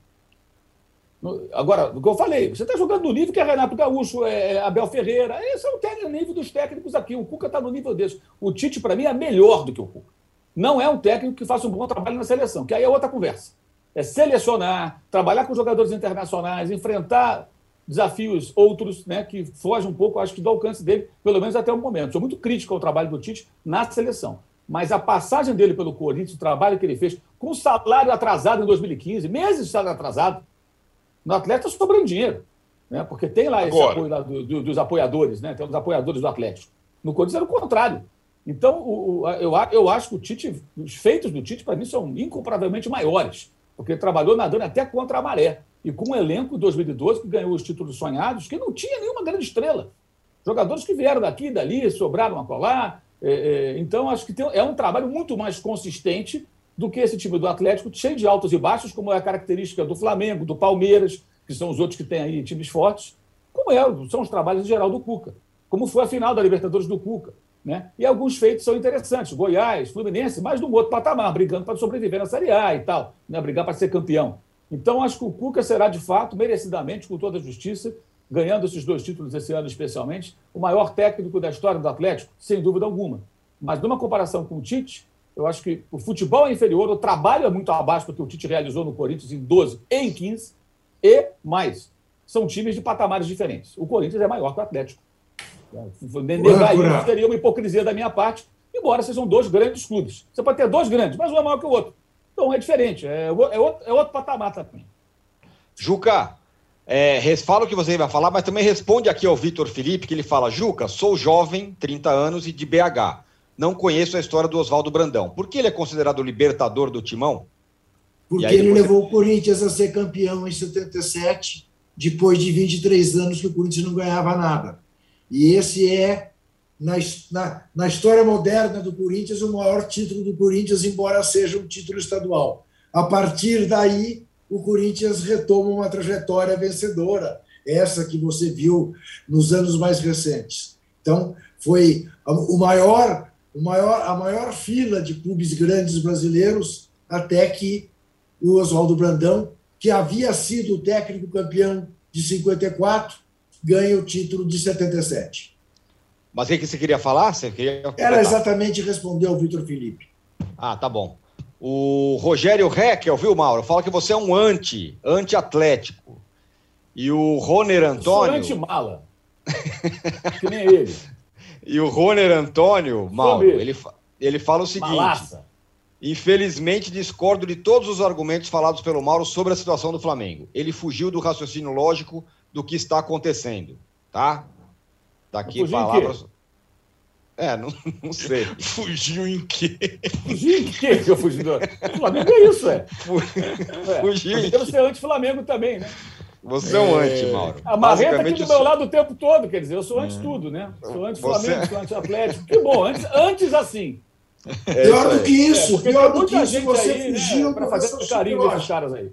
Agora, o que eu falei, você está jogando no nível que é Renato Gaúcho, é, é Abel Ferreira. Esse é o nível dos técnicos aqui. O Cuca está no nível desse. O Tite, para mim, é melhor do que o Cuca. Não é um técnico que faça um bom trabalho na seleção, que aí é outra conversa. É selecionar, trabalhar com jogadores internacionais, enfrentar desafios outros, né, que fogem um pouco, acho que, do alcance dele, pelo menos até o momento. Sou muito crítico ao trabalho do Tite na seleção. Mas a passagem dele pelo Corinthians, o trabalho que ele fez, com salário atrasado em 2015, meses de salário atrasado, no Atlético sobrando dinheiro. Né? Porque tem lá esse apoio lá do, do, dos apoiadores, né? tem os apoiadores do Atlético. No Corinthians era o contrário. Então, o, o, eu, eu acho que o Tite, os feitos do Tite, para mim, são incomparavelmente maiores, porque ele trabalhou nadando até contra a maré e com um elenco de 2012 que ganhou os títulos sonhados, que não tinha nenhuma grande estrela. Jogadores que vieram daqui e dali, sobraram a colar. É, é, então, acho que tem, é um trabalho muito mais consistente do que esse time do Atlético, cheio de altos e baixos, como é a característica do Flamengo, do Palmeiras, que são os outros que têm aí times fortes, como é, são os trabalhos em geral do Cuca, como foi a final da Libertadores do Cuca. Né? E alguns feitos são interessantes. Goiás, Fluminense, mais de um outro patamar, brigando para sobreviver na Série A e tal, né? brigar para ser campeão. Então, acho que o Cuca será, de fato, merecidamente, com toda a justiça, ganhando esses dois títulos esse ano especialmente, o maior técnico da história do Atlético, sem dúvida alguma. Mas, numa comparação com o Tite, eu acho que o futebol é inferior, o trabalho é muito abaixo do que o Tite realizou no Corinthians em 12 e em 15, e mais. São times de patamares diferentes. O Corinthians é maior que o Atlético. Negar isso seria uma hipocrisia da minha parte, embora sejam dois grandes clubes. Você pode ter dois grandes, mas um é maior que o outro. Então é diferente, é, é, outro, é outro patamar também. Juca, é, fala o que você vai falar, mas também responde aqui ao Vitor Felipe, que ele fala: Juca, sou jovem, 30 anos e de BH. Não conheço a história do Oswaldo Brandão. Por que ele é considerado o libertador do timão? Porque ele você... levou o Corinthians a ser campeão em 77, depois de 23 anos que o Corinthians não ganhava nada. E esse é, na, na, na história moderna do Corinthians, o maior título do Corinthians, embora seja um título estadual. A partir daí, o Corinthians retoma uma trajetória vencedora, essa que você viu nos anos mais recentes. Então, foi o maior, maior, a maior fila de clubes grandes brasileiros até que o Oswaldo Brandão, que havia sido o técnico campeão de 54, ganha o título de 77. Mas o que você queria falar? Você queria... Era exatamente responder ao Vitor Felipe. Ah, tá bom. O Rogério Reckel, viu, Mauro? Fala que você é um anti, anti-atlético. E o Roner Antônio. Eu sou anti-mala. que nem ele. E o Roner Antônio, Mauro, ele, ele fala o seguinte. Malaça. Infelizmente, discordo de todos os argumentos falados pelo Mauro sobre a situação do Flamengo. Ele fugiu do raciocínio lógico do que está acontecendo, tá? Tá aqui palavras. É, não, não sei. Fugiu em quê? Fugiu em quê que eu fugi do... O Flamengo é isso, é. é. Fugiu em quê? ser anti-Flamengo também, né? Você é um anti, Mauro. A marreta aqui do meu lado o tempo todo, quer dizer, eu sou anti hum. tudo, né? Sou anti-Flamengo, Você... sou anti-Atlético. Que bom, antes, antes assim. É pior do que isso, é, pior do que isso, você aí, né, fugiu né, para fazer carinho desses caras aí.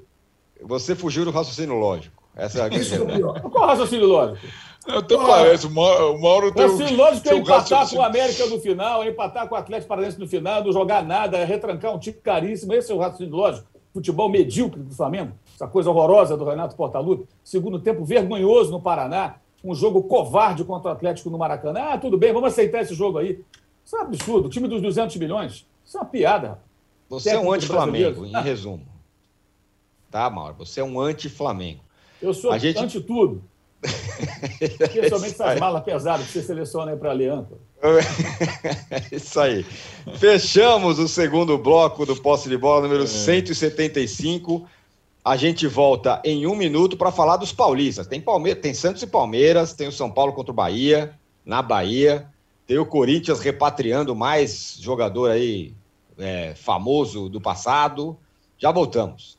Você fugiu do raciocínio lógico. Essa é a isso é pior. Qual raciocínio lógico? Até parece, o Mauro tem o lógico é empatar com o América no final, é empatar com o Atlético Paranaense no final, não jogar nada, é retrancar um time caríssimo. Esse é o raciocínio lógico. Futebol medíocre do Flamengo, essa coisa horrorosa do Renato Portaluppi. Segundo tempo vergonhoso no Paraná, um jogo covarde contra o Atlético no Maracanã. Ah, tudo bem, vamos aceitar esse jogo aí. Isso é um absurdo. O time dos 200 milhões, isso é uma piada. Você é um anti-Flamengo, em resumo. Tá, Mauro? Você é um anti-Flamengo. Eu sou gente... anti-tudo. Especialmente essas malas pesadas que você seleciona aí para a Leandro. Isso aí. Fechamos o segundo bloco do posse de bola, número é. 175. A gente volta em um minuto para falar dos paulistas. Tem, Palme tem Santos e Palmeiras, tem o São Paulo contra o Bahia, na Bahia. Tem o Corinthians repatriando mais jogador aí é, famoso do passado. Já voltamos.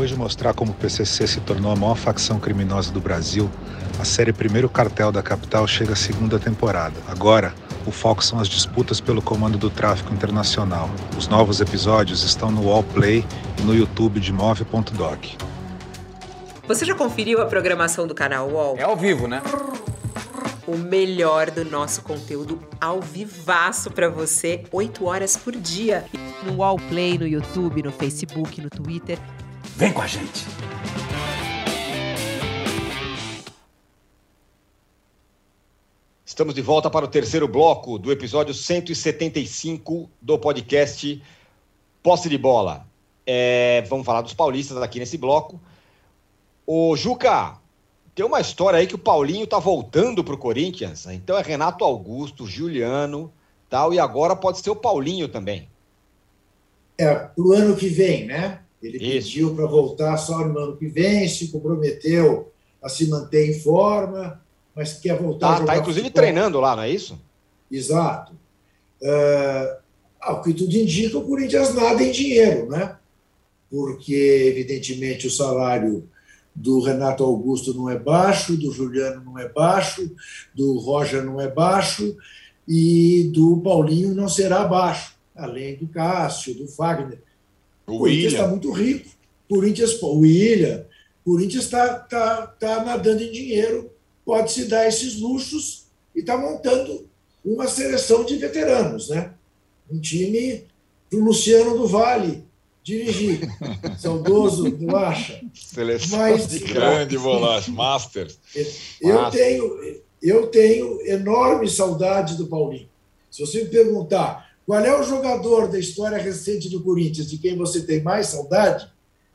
Depois de mostrar como o PCC se tornou a maior facção criminosa do Brasil, a série Primeiro Cartel da Capital chega à segunda temporada. Agora, o foco são as disputas pelo comando do tráfico internacional. Os novos episódios estão no Wallplay e no YouTube de Move.doc. Você já conferiu a programação do canal UOL? É ao vivo, né? O melhor do nosso conteúdo ao vivaço para você, 8 horas por dia. No Wallplay, no YouTube, no Facebook, no Twitter Vem com a gente! Estamos de volta para o terceiro bloco do episódio 175 do podcast Posse de Bola. É, vamos falar dos paulistas aqui nesse bloco. O Juca, tem uma história aí que o Paulinho tá voltando para o Corinthians. Então é Renato Augusto, Juliano, tal, e agora pode ser o Paulinho também. É, pro ano que vem, né? Ele Isso. pediu para voltar só no ano que vem, se comprometeu a se manter em forma, mas quer voltar. Tá, tá inclusive futebol. treinando lá, não é isso? Exato. Uh, ao que tudo indica, o Corinthians nada em dinheiro, né? Porque, evidentemente, o salário do Renato Augusto não é baixo, do Juliano não é baixo, do Roger não é baixo e do Paulinho não será baixo, além do Cássio, do Fagner. O Corinthians está muito rico. Corinthians, o William, Corinthians está tá, tá nadando em dinheiro, pode se dar esses luxos e está montando uma seleção de veteranos, né? Um time para o Luciano do Vale dirigir. Saudoso do Acha. Seleção Mas- de grande bolacha, Masters. Eu tenho, eu tenho enorme saudade do Paulinho. Se você me perguntar qual é o jogador da história recente do Corinthians de quem você tem mais saudade,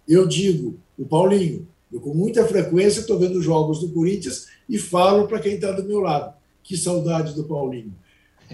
eu digo o Paulinho. Eu, com muita frequência, estou vendo jogos do Corinthians e falo para quem está do meu lado. Que saudade do Paulinho.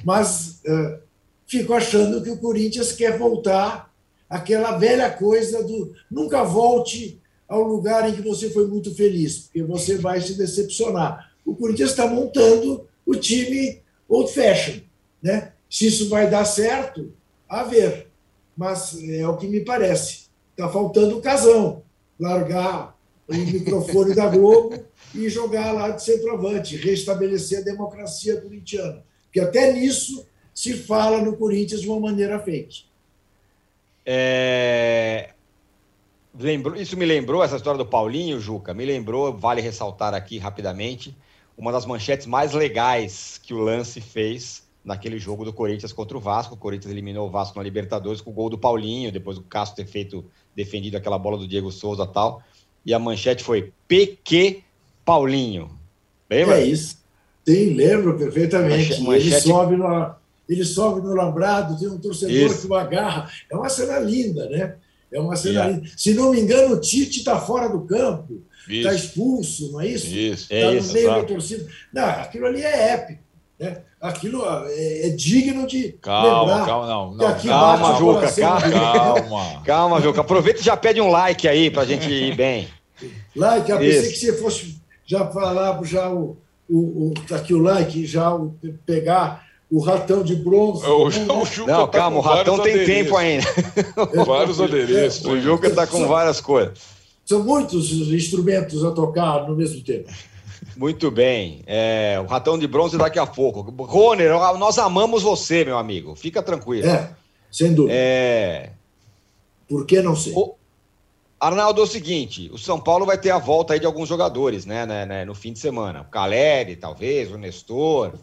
Mas eh, fico achando que o Corinthians quer voltar àquela velha coisa do nunca volte ao lugar em que você foi muito feliz, porque você vai se decepcionar. O Corinthians está montando o time old fashion. Né? Se isso vai dar certo, a ver. Mas é o que me parece. Está faltando o casão. Largar o microfone da Globo e jogar lá de centroavante, restabelecer a democracia corintiana. Porque até nisso se fala no Corinthians de uma maneira fake. É, lembrou, isso me lembrou, essa história do Paulinho, Juca, me lembrou, vale ressaltar aqui rapidamente, uma das manchetes mais legais que o Lance fez naquele jogo do Corinthians contra o Vasco. O Corinthians eliminou o Vasco na Libertadores com o gol do Paulinho, depois do Castro ter feito, defendido aquela bola do Diego Souza e tal. E a manchete foi PQ Paulinho. Lembra? É isso. Sim, lembro perfeitamente. Manche- Ele, manchete- sobe no, ele sobe no lambrado, tem um torcedor Isso. que o agarra. É uma cena linda, né? É uma cena Yeah. linda. Se não me engano, o Tite está fora do campo, está expulso, não é isso? Isso. Está É no meio da exato. torcida. Não, aquilo ali é épico. Né? Aquilo é, é digno de Calma, lembrar. calma, não. não calma, Juca, calma. Calma. Calma, Juca. Aproveita e já pede um like aí pra gente ir bem. Like, eu pensei Isso. que você fosse já falar já o, o, o tá aqui o like, já o, pegar o ratão de bronze. O, né? o Juca Não, tá calma, o ratão tem tempo adereços. ainda. Vários adereços. O Juca tá com várias coisas. São muitos instrumentos a tocar no mesmo tempo. Muito bem. É, o ratão de bronze daqui a pouco. Roner, nós amamos você, meu amigo. Fica tranquilo. É, sem dúvida. É, Por que não sei? O- Arnaldo, é o seguinte: o São Paulo vai ter a volta aí de alguns jogadores, né, né, né, no fim de semana. O Caleri, talvez, o Nestor.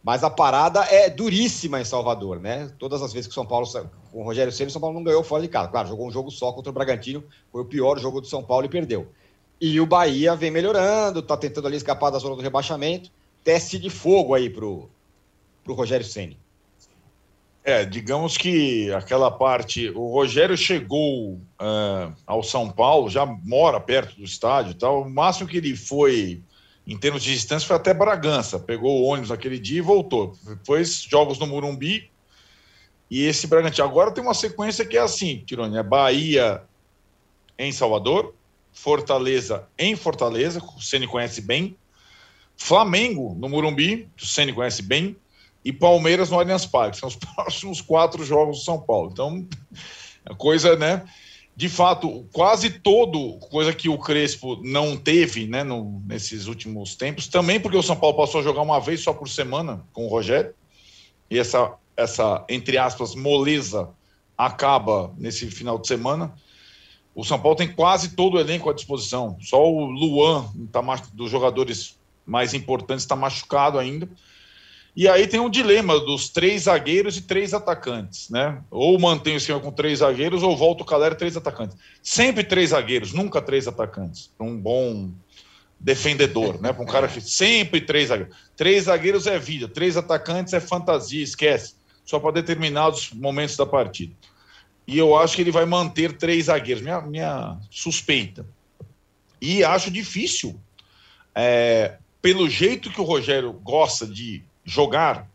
Mas a parada é duríssima em Salvador, né? Todas as vezes que o São Paulo, com o Rogério Ceni, o São Paulo não ganhou fora de casa. Claro, jogou um jogo só contra o Bragantino, foi o pior jogo do São Paulo e perdeu. E o Bahia vem melhorando, tá tentando ali escapar da zona do rebaixamento. Teste de fogo aí pro, pro Rogério Ceni. É, digamos que aquela parte. O Rogério chegou ah, ao São Paulo, já mora perto do estádio e tal. O máximo que ele foi, em termos de distância, foi até Bragança. Pegou o ônibus aquele dia e voltou. Depois, jogos no Murumbi e esse Bragantino. Agora tem uma sequência que é assim, Tironi: é Bahia em Salvador, Fortaleza em Fortaleza, que o Ceni conhece bem, Flamengo no Murumbi, que o Ceni conhece bem, e Palmeiras no Allianz Parque. São os próximos quatro jogos do São Paulo. Então, a coisa, né? De fato, quase todo coisa que o Crespo não teve, né, no- nesses últimos tempos, também porque o São Paulo passou a jogar uma vez só por semana com o Rogério, e essa, essa entre aspas, moleza acaba nesse final de semana. O São Paulo tem quase todo o elenco à disposição. Só o Luan, tá, dos jogadores mais importantes, está machucado ainda. E aí tem um dilema dos três zagueiros e três atacantes, né? Ou mantém o esquema com três zagueiros ou volta o Calera três atacantes. Sempre três zagueiros, nunca três atacantes. Para um bom defendedor, né? Para um cara que sempre três zagueiros. Três zagueiros é vida, três atacantes é fantasia, esquece. Só para determinados momentos da partida. E eu acho que ele vai manter três zagueiros, minha, minha suspeita. E acho difícil, é, pelo jeito que o Rogério gosta de jogar,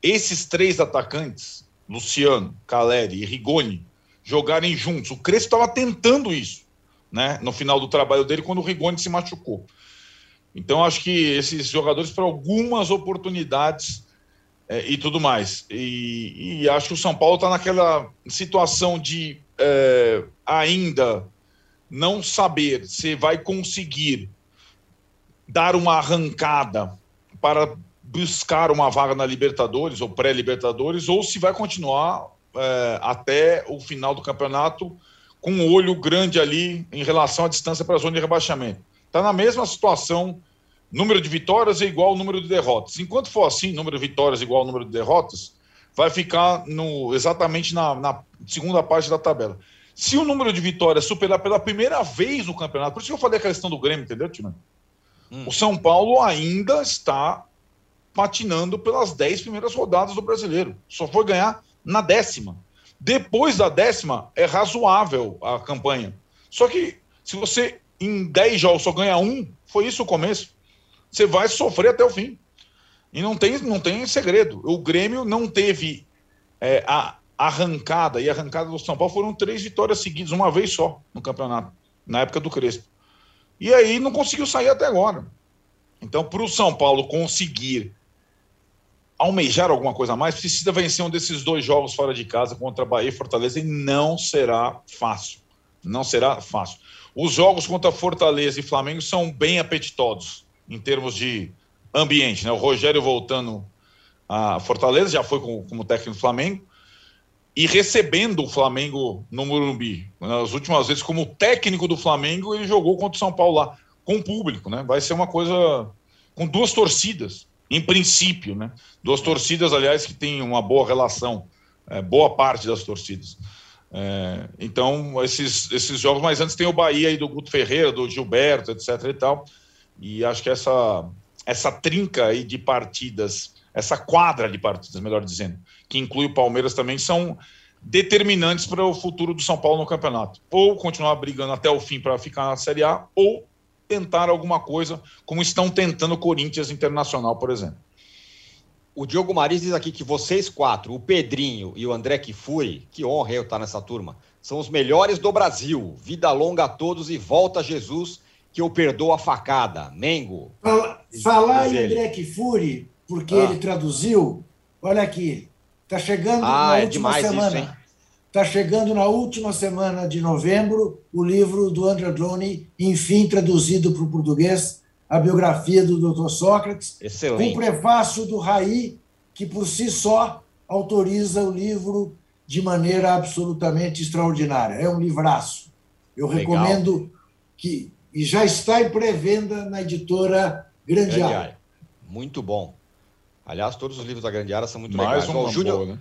esses três atacantes, Luciano, Caleri e Rigoni, jogarem juntos. O Crespo estava tentando isso, né? No final do trabalho dele, quando o Rigoni se machucou. Então, acho que esses jogadores, para algumas oportunidades é, e tudo mais. E, e acho que o São Paulo está naquela situação de é, ainda não saber se vai conseguir dar uma arrancada para buscar uma vaga na Libertadores ou pré-Libertadores, ou se vai continuar é, até o final do campeonato com um olho grande ali em relação à distância para a zona de rebaixamento. Está na mesma situação número de vitórias é igual ao número de derrotas. Enquanto for assim, número de vitórias é igual ao número de derrotas, vai ficar no, exatamente na, na segunda parte da tabela. Se o número de vitórias superar pela primeira vez no campeonato, por isso que eu falei a questão do Grêmio, entendeu, Tino? Hum. O São Paulo ainda está patinando pelas dez primeiras rodadas do brasileiro. Só foi ganhar na décima. Depois da décima, é razoável a campanha. Só que se você em dez jogos só ganha um, foi isso o começo. Você vai sofrer até o fim. E não tem, não tem segredo. O Grêmio não teve é, a arrancada, e a arrancada do São Paulo foram três vitórias seguidas, uma vez só no campeonato, na época do Crespo. E aí não conseguiu sair até agora. Então, para o São Paulo conseguir almejar alguma coisa a mais, precisa vencer um desses dois jogos fora de casa contra Bahia e Fortaleza, e não será fácil. Não será fácil. Os jogos contra Fortaleza e Flamengo são bem apetitosos em termos de ambiente. Né? O Rogério voltando a Fortaleza, já foi como, como técnico do Flamengo, e recebendo o Flamengo no Morumbi. Nas últimas vezes, como técnico do Flamengo, ele jogou contra o São Paulo lá, com o público. Né? Vai ser uma coisa com duas torcidas, em princípio. Né? Duas torcidas, aliás, que têm uma boa relação, é, boa parte das torcidas. É, então, esses, esses jogos, mas antes tem o Bahia aí do Guto Ferreira, do Gilberto, etc. e tal. E acho que essa, essa trinca aí de partidas, essa quadra de partidas, melhor dizendo, que inclui o Palmeiras também, são determinantes para o futuro do São Paulo no campeonato. Ou continuar brigando até o fim para ficar na Série A, ou tentar alguma coisa, como estão tentando o Corinthians Internacional, por exemplo. O Diogo Maris diz aqui que vocês quatro, o Pedrinho e o André Kifuri, que honra eu estar nessa turma, são os melhores do Brasil. Vida longa a todos e volta Jesus que eu perdoo a facada. Mengo. Fala, falar em André Kifuri, porque ah. ele traduziu, olha aqui, está chegando ah, na é última semana. Está chegando na última semana de novembro o livro do André Drone, enfim traduzido para o português, a biografia do Dr. Sócrates, Excelente. com prefácio do Raí, que por si só autoriza o livro de maneira absolutamente extraordinária. É um livraço. Eu Legal. recomendo que e já está em pré-venda na editora Grande, Área. Muito bom. Aliás, todos os livros da Grande Área são muito Mais legais. o Júnior, né?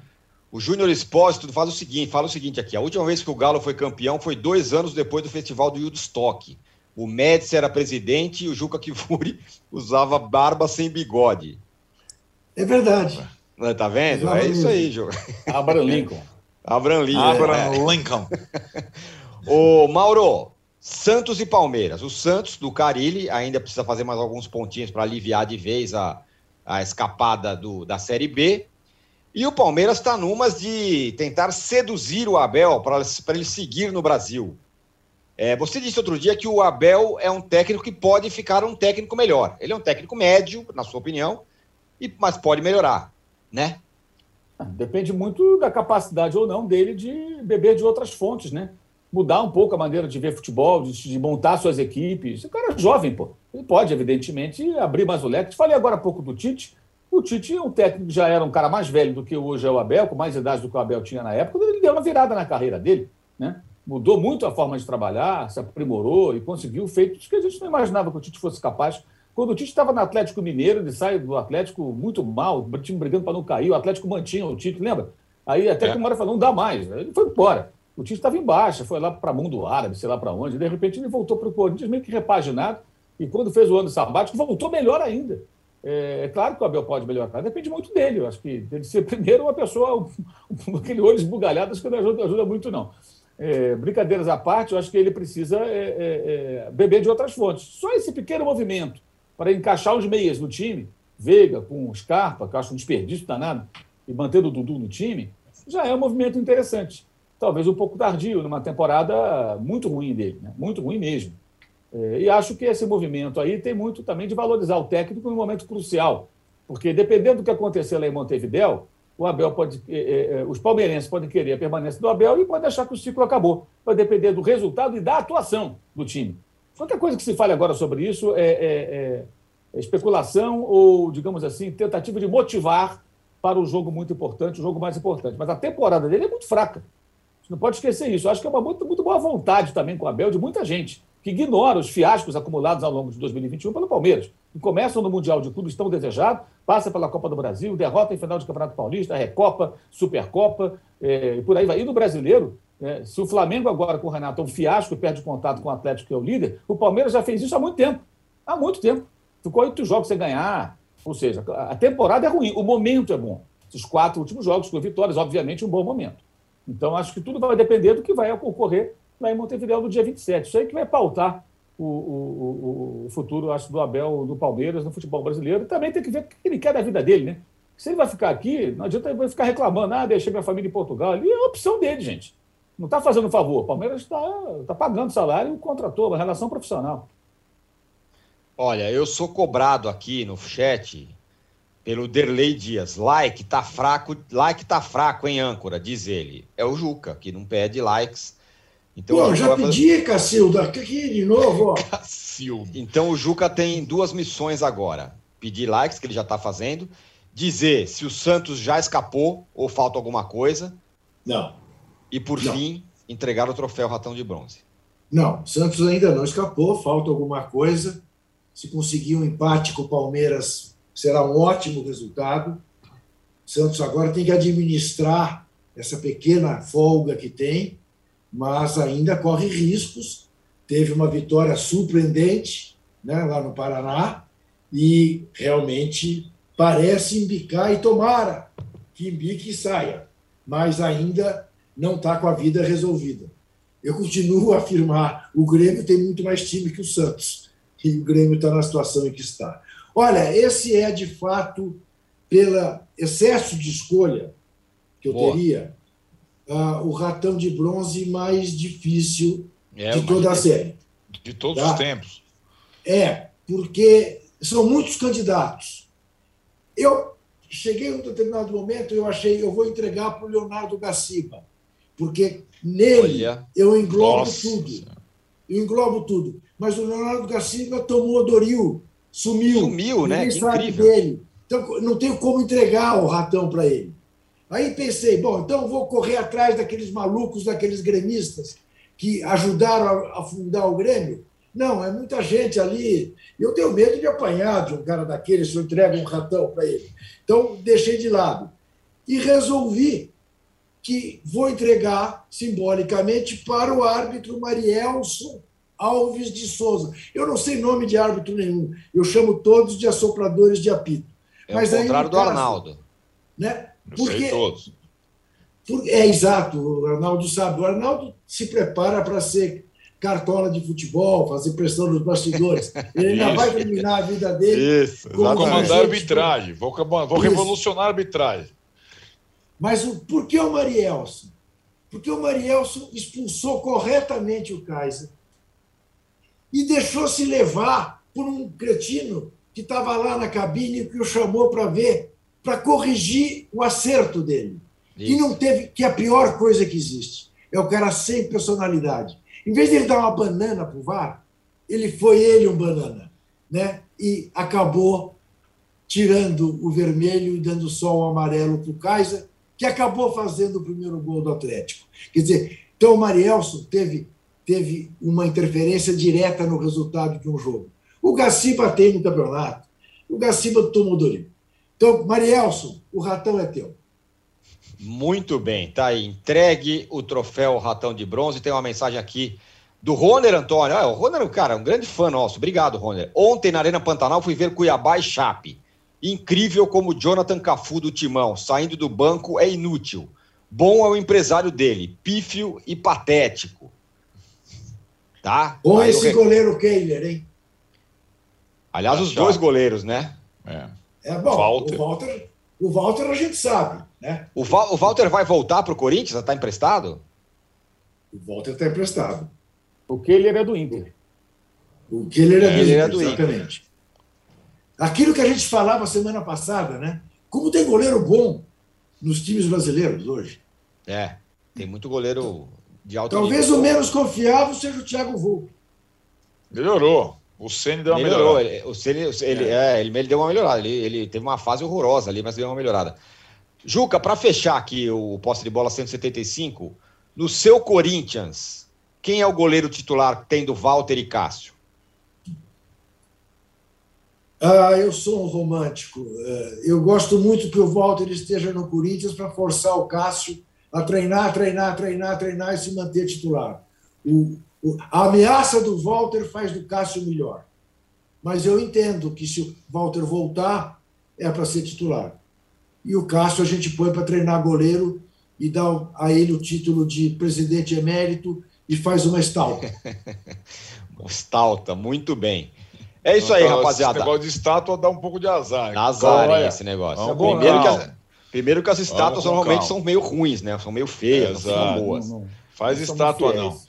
O Júnior Espósito faz o seguinte, fala o seguinte aqui. A última vez que o Galo foi campeão foi dois anos depois do Festival do Woodstock. O Médici era presidente e o Juca Kifuri usava barba sem bigode. É verdade. Tá vendo? É isso aí, Juca. Abraham Lincoln. Abraham Lincoln. Abraham é. Lincoln. Ô, Mauro, Santos e Palmeiras. O Santos, do Carilli, ainda precisa fazer mais alguns pontinhos para aliviar de vez a, a escapada do, da Série B. E o Palmeiras está numas de tentar seduzir o Abel para ele seguir no Brasil. É, você disse outro dia que o Abel é um técnico que pode ficar um técnico melhor. Ele é um técnico médio, na sua opinião, e, mas pode melhorar, né? Ah, depende muito da capacidade ou não dele de beber de outras fontes, né? Mudar um pouco a maneira de ver futebol, de, de montar suas equipes. O cara é jovem, pô. Ele pode, evidentemente, abrir mais o leque. Falei agora há pouco do Tite. O Tite, um técnico já era um cara mais velho do que hoje é o Abel, com mais idade do que o Abel tinha na época, ele deu uma virada na carreira dele, né? Mudou muito a forma de trabalhar, se aprimorou e conseguiu feitos que a gente não imaginava que o Tite fosse capaz. Quando o Tite estava no Atlético Mineiro, ele sai do Atlético muito mal, o time brigando para não cair, o Atlético mantinha o Tite, lembra? Aí até é. que uma hora falou, não dá mais, ele foi embora. O time estava em baixa, foi lá para mundo árabe, sei lá para onde. De repente ele voltou para o Corinthians meio que repaginado. E quando fez o ano sabático, voltou melhor ainda. É, é, claro que o Abel pode melhorar, depende muito dele. Eu acho que ele ser primeiro uma pessoa, um, aquele olho esbugalhado, acho que não ajuda, ajuda muito, não. É, brincadeiras à parte, eu acho que ele precisa é, é, é, beber de outras fontes. Só esse pequeno movimento para encaixar os meias no time, Veiga com Scarpa, que eu acho um desperdício danado, e manter o Dudu no time, já é um movimento interessante talvez um pouco tardio, numa temporada muito ruim dele, né? muito ruim mesmo. É, e acho que esse movimento aí tem muito também de valorizar o técnico no momento crucial, porque dependendo do que acontecer lá em Montevidéu, o Abel pode, é, os palmeirenses podem querer a permanência do Abel e podem achar que o ciclo acabou. Vai depender do resultado e da atuação do time. Qualquer coisa que se fale agora sobre isso é, é, é especulação ou, digamos assim, tentativa de motivar para o jogo muito importante, o jogo mais importante. Mas a temporada dele é muito fraca. Não pode esquecer isso. Acho que é uma muito, muito boa vontade também com o Abel, de muita gente. que ignora os fiascos acumulados ao longo de 2021 pelo Palmeiras, que começam no Mundial de Clubes tão desejado, passa pela Copa do Brasil, derrota em final de Campeonato Paulista, Recopa, Supercopa, é, e por aí vai. E no brasileiro, é, se o Flamengo agora com o Renato é um fiasco e perde contato com o Atlético, que é o líder, o Palmeiras já fez isso há muito tempo. Há muito tempo. Ficou oito jogos sem ganhar. Ou seja, a temporada é ruim, o momento é bom. Esses quatro últimos jogos com vitórias, obviamente, um bom momento. Então, acho que tudo vai depender do que vai ocorrer lá em Montevideo no dia 27. Isso aí que vai pautar o, o, o, futuro, acho, do Abel, do Palmeiras, no futebol brasileiro. E também tem que ver o que ele quer da vida dele, né? Se ele vai ficar aqui, não adianta ele ficar reclamando, ah, deixei minha família em Portugal. Ali é a opção dele, gente. Não está fazendo favor. O Palmeiras está tá pagando salário e contratou, uma relação profissional. Olha, eu sou cobrado aqui no chat pelo Derlei Dias. Like tá fraco, like tá fraco em âncora, diz ele. É o Juca, que não pede likes. Então, Pô, já pedi, fazer... Cacilda, aqui de novo, ó. Cacilda. Então o Juca tem duas missões agora: pedir likes, que ele já está fazendo, dizer se o Santos já escapou ou falta alguma coisa. Não. E por não. fim, entregar o troféu Ratão de Bronze. Não, Santos ainda não escapou, falta alguma coisa. Se conseguir um empate com o Palmeiras, será um ótimo resultado. Santos agora tem que administrar essa pequena folga que tem mas ainda corre riscos. Teve uma vitória surpreendente né, lá no Paraná e realmente parece embicar e tomara que embique e saia, mas ainda não está com a vida resolvida. Eu continuo a afirmar: o Grêmio tem muito mais time que o Santos e o Grêmio está na situação em que está. Olha, esse é de fato, pelo excesso de escolha que eu Boa. teria, uh, o ratão de bronze mais difícil é, de toda a série. De todos tá? os tempos. É, porque são muitos candidatos. Eu cheguei em um determinado momento, eu achei, eu vou entregar para o Leonardo Gaciba, porque nele Olha. eu englobo Nossa. tudo. Eu englobo tudo. Mas o Leonardo Gaciba tomou Doril, sumiu. Sumiu, né? Que sabe dele. Então, não tenho como entregar o ratão para ele. Aí pensei, bom, então vou correr atrás daqueles malucos, daqueles gremistas que ajudaram a, fundar o Grêmio. Não, é muita gente ali. Eu tenho medo de apanhar de um cara daquele se eu entrego um ratão para ele. Então, deixei de lado. E resolvi que vou entregar simbolicamente para o árbitro Marielson Alves de Souza. Eu não sei nome de árbitro nenhum. Eu chamo todos de assopradores de apito. É Mas o contrário do Arnaldo. Né? Porque, todos. Por, é exato, o Arnaldo sabe. O Arnaldo se prepara para ser cartola de futebol, fazer pressão nos bastidores. Ele ainda vai terminar a vida dele. Isso, vou comandar a arbitragem, vou, vou revolucionar a arbitragem. Mas o, por que o Marielson? Porque o Marielson expulsou corretamente o Kaiser e deixou se levar por um cretino que estava lá na cabine e que o chamou para ver para corrigir o acerto dele. Isso. E não teve, que é a pior coisa que existe. É o cara sem personalidade. Em vez de ele dar uma banana para o VAR, ele foi ele um banana. Né? E acabou tirando o vermelho e dando só o amarelo para o Kaiser, que acabou fazendo o primeiro gol do Atlético. Quer dizer, então o Marielson teve, teve uma interferência direta no resultado de um jogo. O Gaciba tem no campeonato. O Gaciba tomou do então, Marielson, o ratão é teu. Muito bem, tá aí. Entregue o troféu Ratão de Bronze. Tem uma mensagem aqui do Roner Antônio. Ah, o Roner, cara, um grande fã nosso. Obrigado, Roner. Ontem na Arena Pantanal fui ver Cuiabá e Chape. Incrível como Jonathan Cafu do Timão, saindo do banco, é inútil. Bom é o empresário dele, pífio e patético. Tá? Bom aí esse goleiro Keiler, hein? Aliás, os dois goleiros, né? É. É bom, Walter. o Walter, o Walter a gente sabe, né? O, Val, o Walter vai voltar para o Corinthians? Está emprestado? O Walter está emprestado. O Keller é do Inter. O Keller é, é do, Inter, é do exatamente. Inter. Aquilo que a gente falava semana passada, né? Como tem goleiro bom nos times brasileiros hoje. É, tem muito goleiro de alto Talvez nível. o menos confiável seja o Thiago Volpe. Melhorou. O Ceni deu uma melhorou. melhorada. Ele, o Ceni, ele, é. é ele, ele, deu uma melhorada. Ele, ele teve uma fase horrorosa ali, mas deu uma melhorada. Juca, para fechar aqui o posse de bola 175, no seu Corinthians, Quem é o goleiro titular tendo Walter e Cássio? Ah, eu sou um romântico. Eh, eu gosto muito que o Walter esteja no Corinthians para forçar o Cássio a treinar, treinar, treinar, treinar e se manter titular. O, o, a ameaça do Walter faz do Cássio melhor. Mas eu entendo que se o Walter voltar, é para ser titular. E o Cássio a gente põe para treinar goleiro e dá a ele o título de presidente emérito e faz uma estalta. estalta, muito bem. É isso aí, rapaziada. Esse negócio de estátua dá um pouco de azar. Azar, hein, esse negócio. Não, primeiro, não. que primeiro que as estátuas Vamos normalmente são meio ruins, né? São meio feias, não são Exato. boas. Não, não. Faz São estátua, não.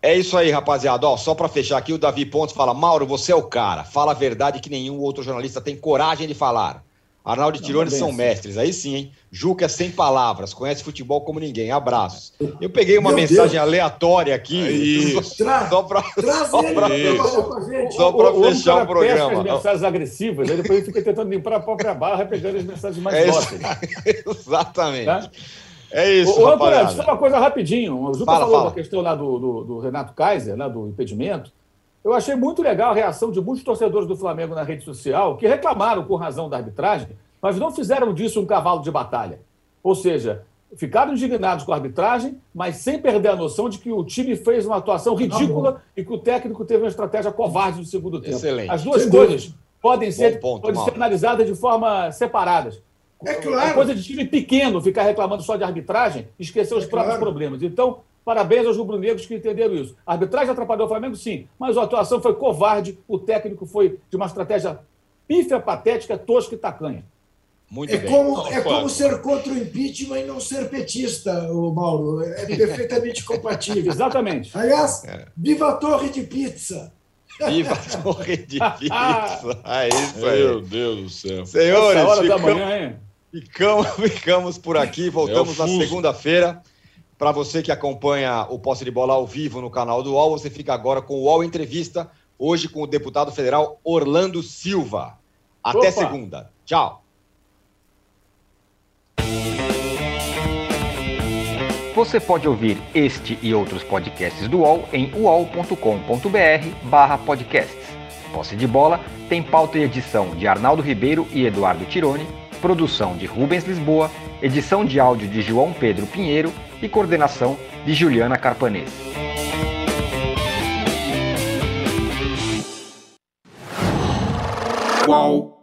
É isso aí, rapaziada. Ó, só para fechar aqui, o Davi Pontes fala: Mauro, você é o cara. Fala a verdade que nenhum outro jornalista tem coragem de falar. Arnaldo e Tirone é são bem mestres. Aí sim, hein? Juca é sem palavras, conhece futebol como ninguém. Abraços. Eu peguei uma Meu mensagem Deus. aleatória aqui. Isso. Tra Só para só para Isso. trabalhar com a gente. Só pra homem fechar cara o programa. as mensagens agressivas, aí depois ele fica tentando limpar a própria barra, pegando as mensagens mais É isso. dóceis. Exatamente. Tá? É isso, Ô, Antônio, só uma coisa rapidinho. O Juca Fala, falou fala. da questão lá do, do, do Renato Kaiser, né, do impedimento. Eu achei muito legal a reação de muitos torcedores do Flamengo na rede social, que reclamaram com razão da arbitragem, mas não fizeram disso um cavalo de batalha. Ou seja, ficaram indignados com a arbitragem, mas sem perder a noção de que o time fez uma atuação ridícula e que o técnico teve uma estratégia covarde no segundo tempo. Excelente. As duas Sem coisas podem ser, ponto, podem ser analisadas de forma separadas. É É claro. coisa de time pequeno ficar reclamando só de arbitragem e esquecer os É próprios claro. problemas. Então, parabéns aos rubro-negros que entenderam isso. A arbitragem atrapalhou o Flamengo, sim, mas a atuação foi covarde, o técnico foi de uma estratégia pífia, patética, tosca e tacanha. Muito É bem. como, é Não, como ser contra o impeachment e não ser petista, o Mauro. É perfeitamente compatível. Exatamente. Aliás, É. viva a torre de pizza! Viva a torre de pizza. É isso aí. Meu Deus do céu. Senhores, Essa hora da ficamos, manhã, hein? ficamos, ficamos por aqui. Voltamos É na segunda-feira. Para você que acompanha o Posse de Bola ao vivo no canal do UOL, você fica agora com o UOL Entrevista, hoje com o deputado federal Orlando Silva. Até Opa. segunda. Tchau. Você pode ouvir este e outros podcasts do UOL em uol.com.br barra podcasts. Posse de Bola tem pauta e edição de Arnaldo Ribeiro e Eduardo Tironi, produção de Rubens Lisboa, edição de áudio de João Pedro Pinheiro e coordenação de Juliana Carpanês. Qual?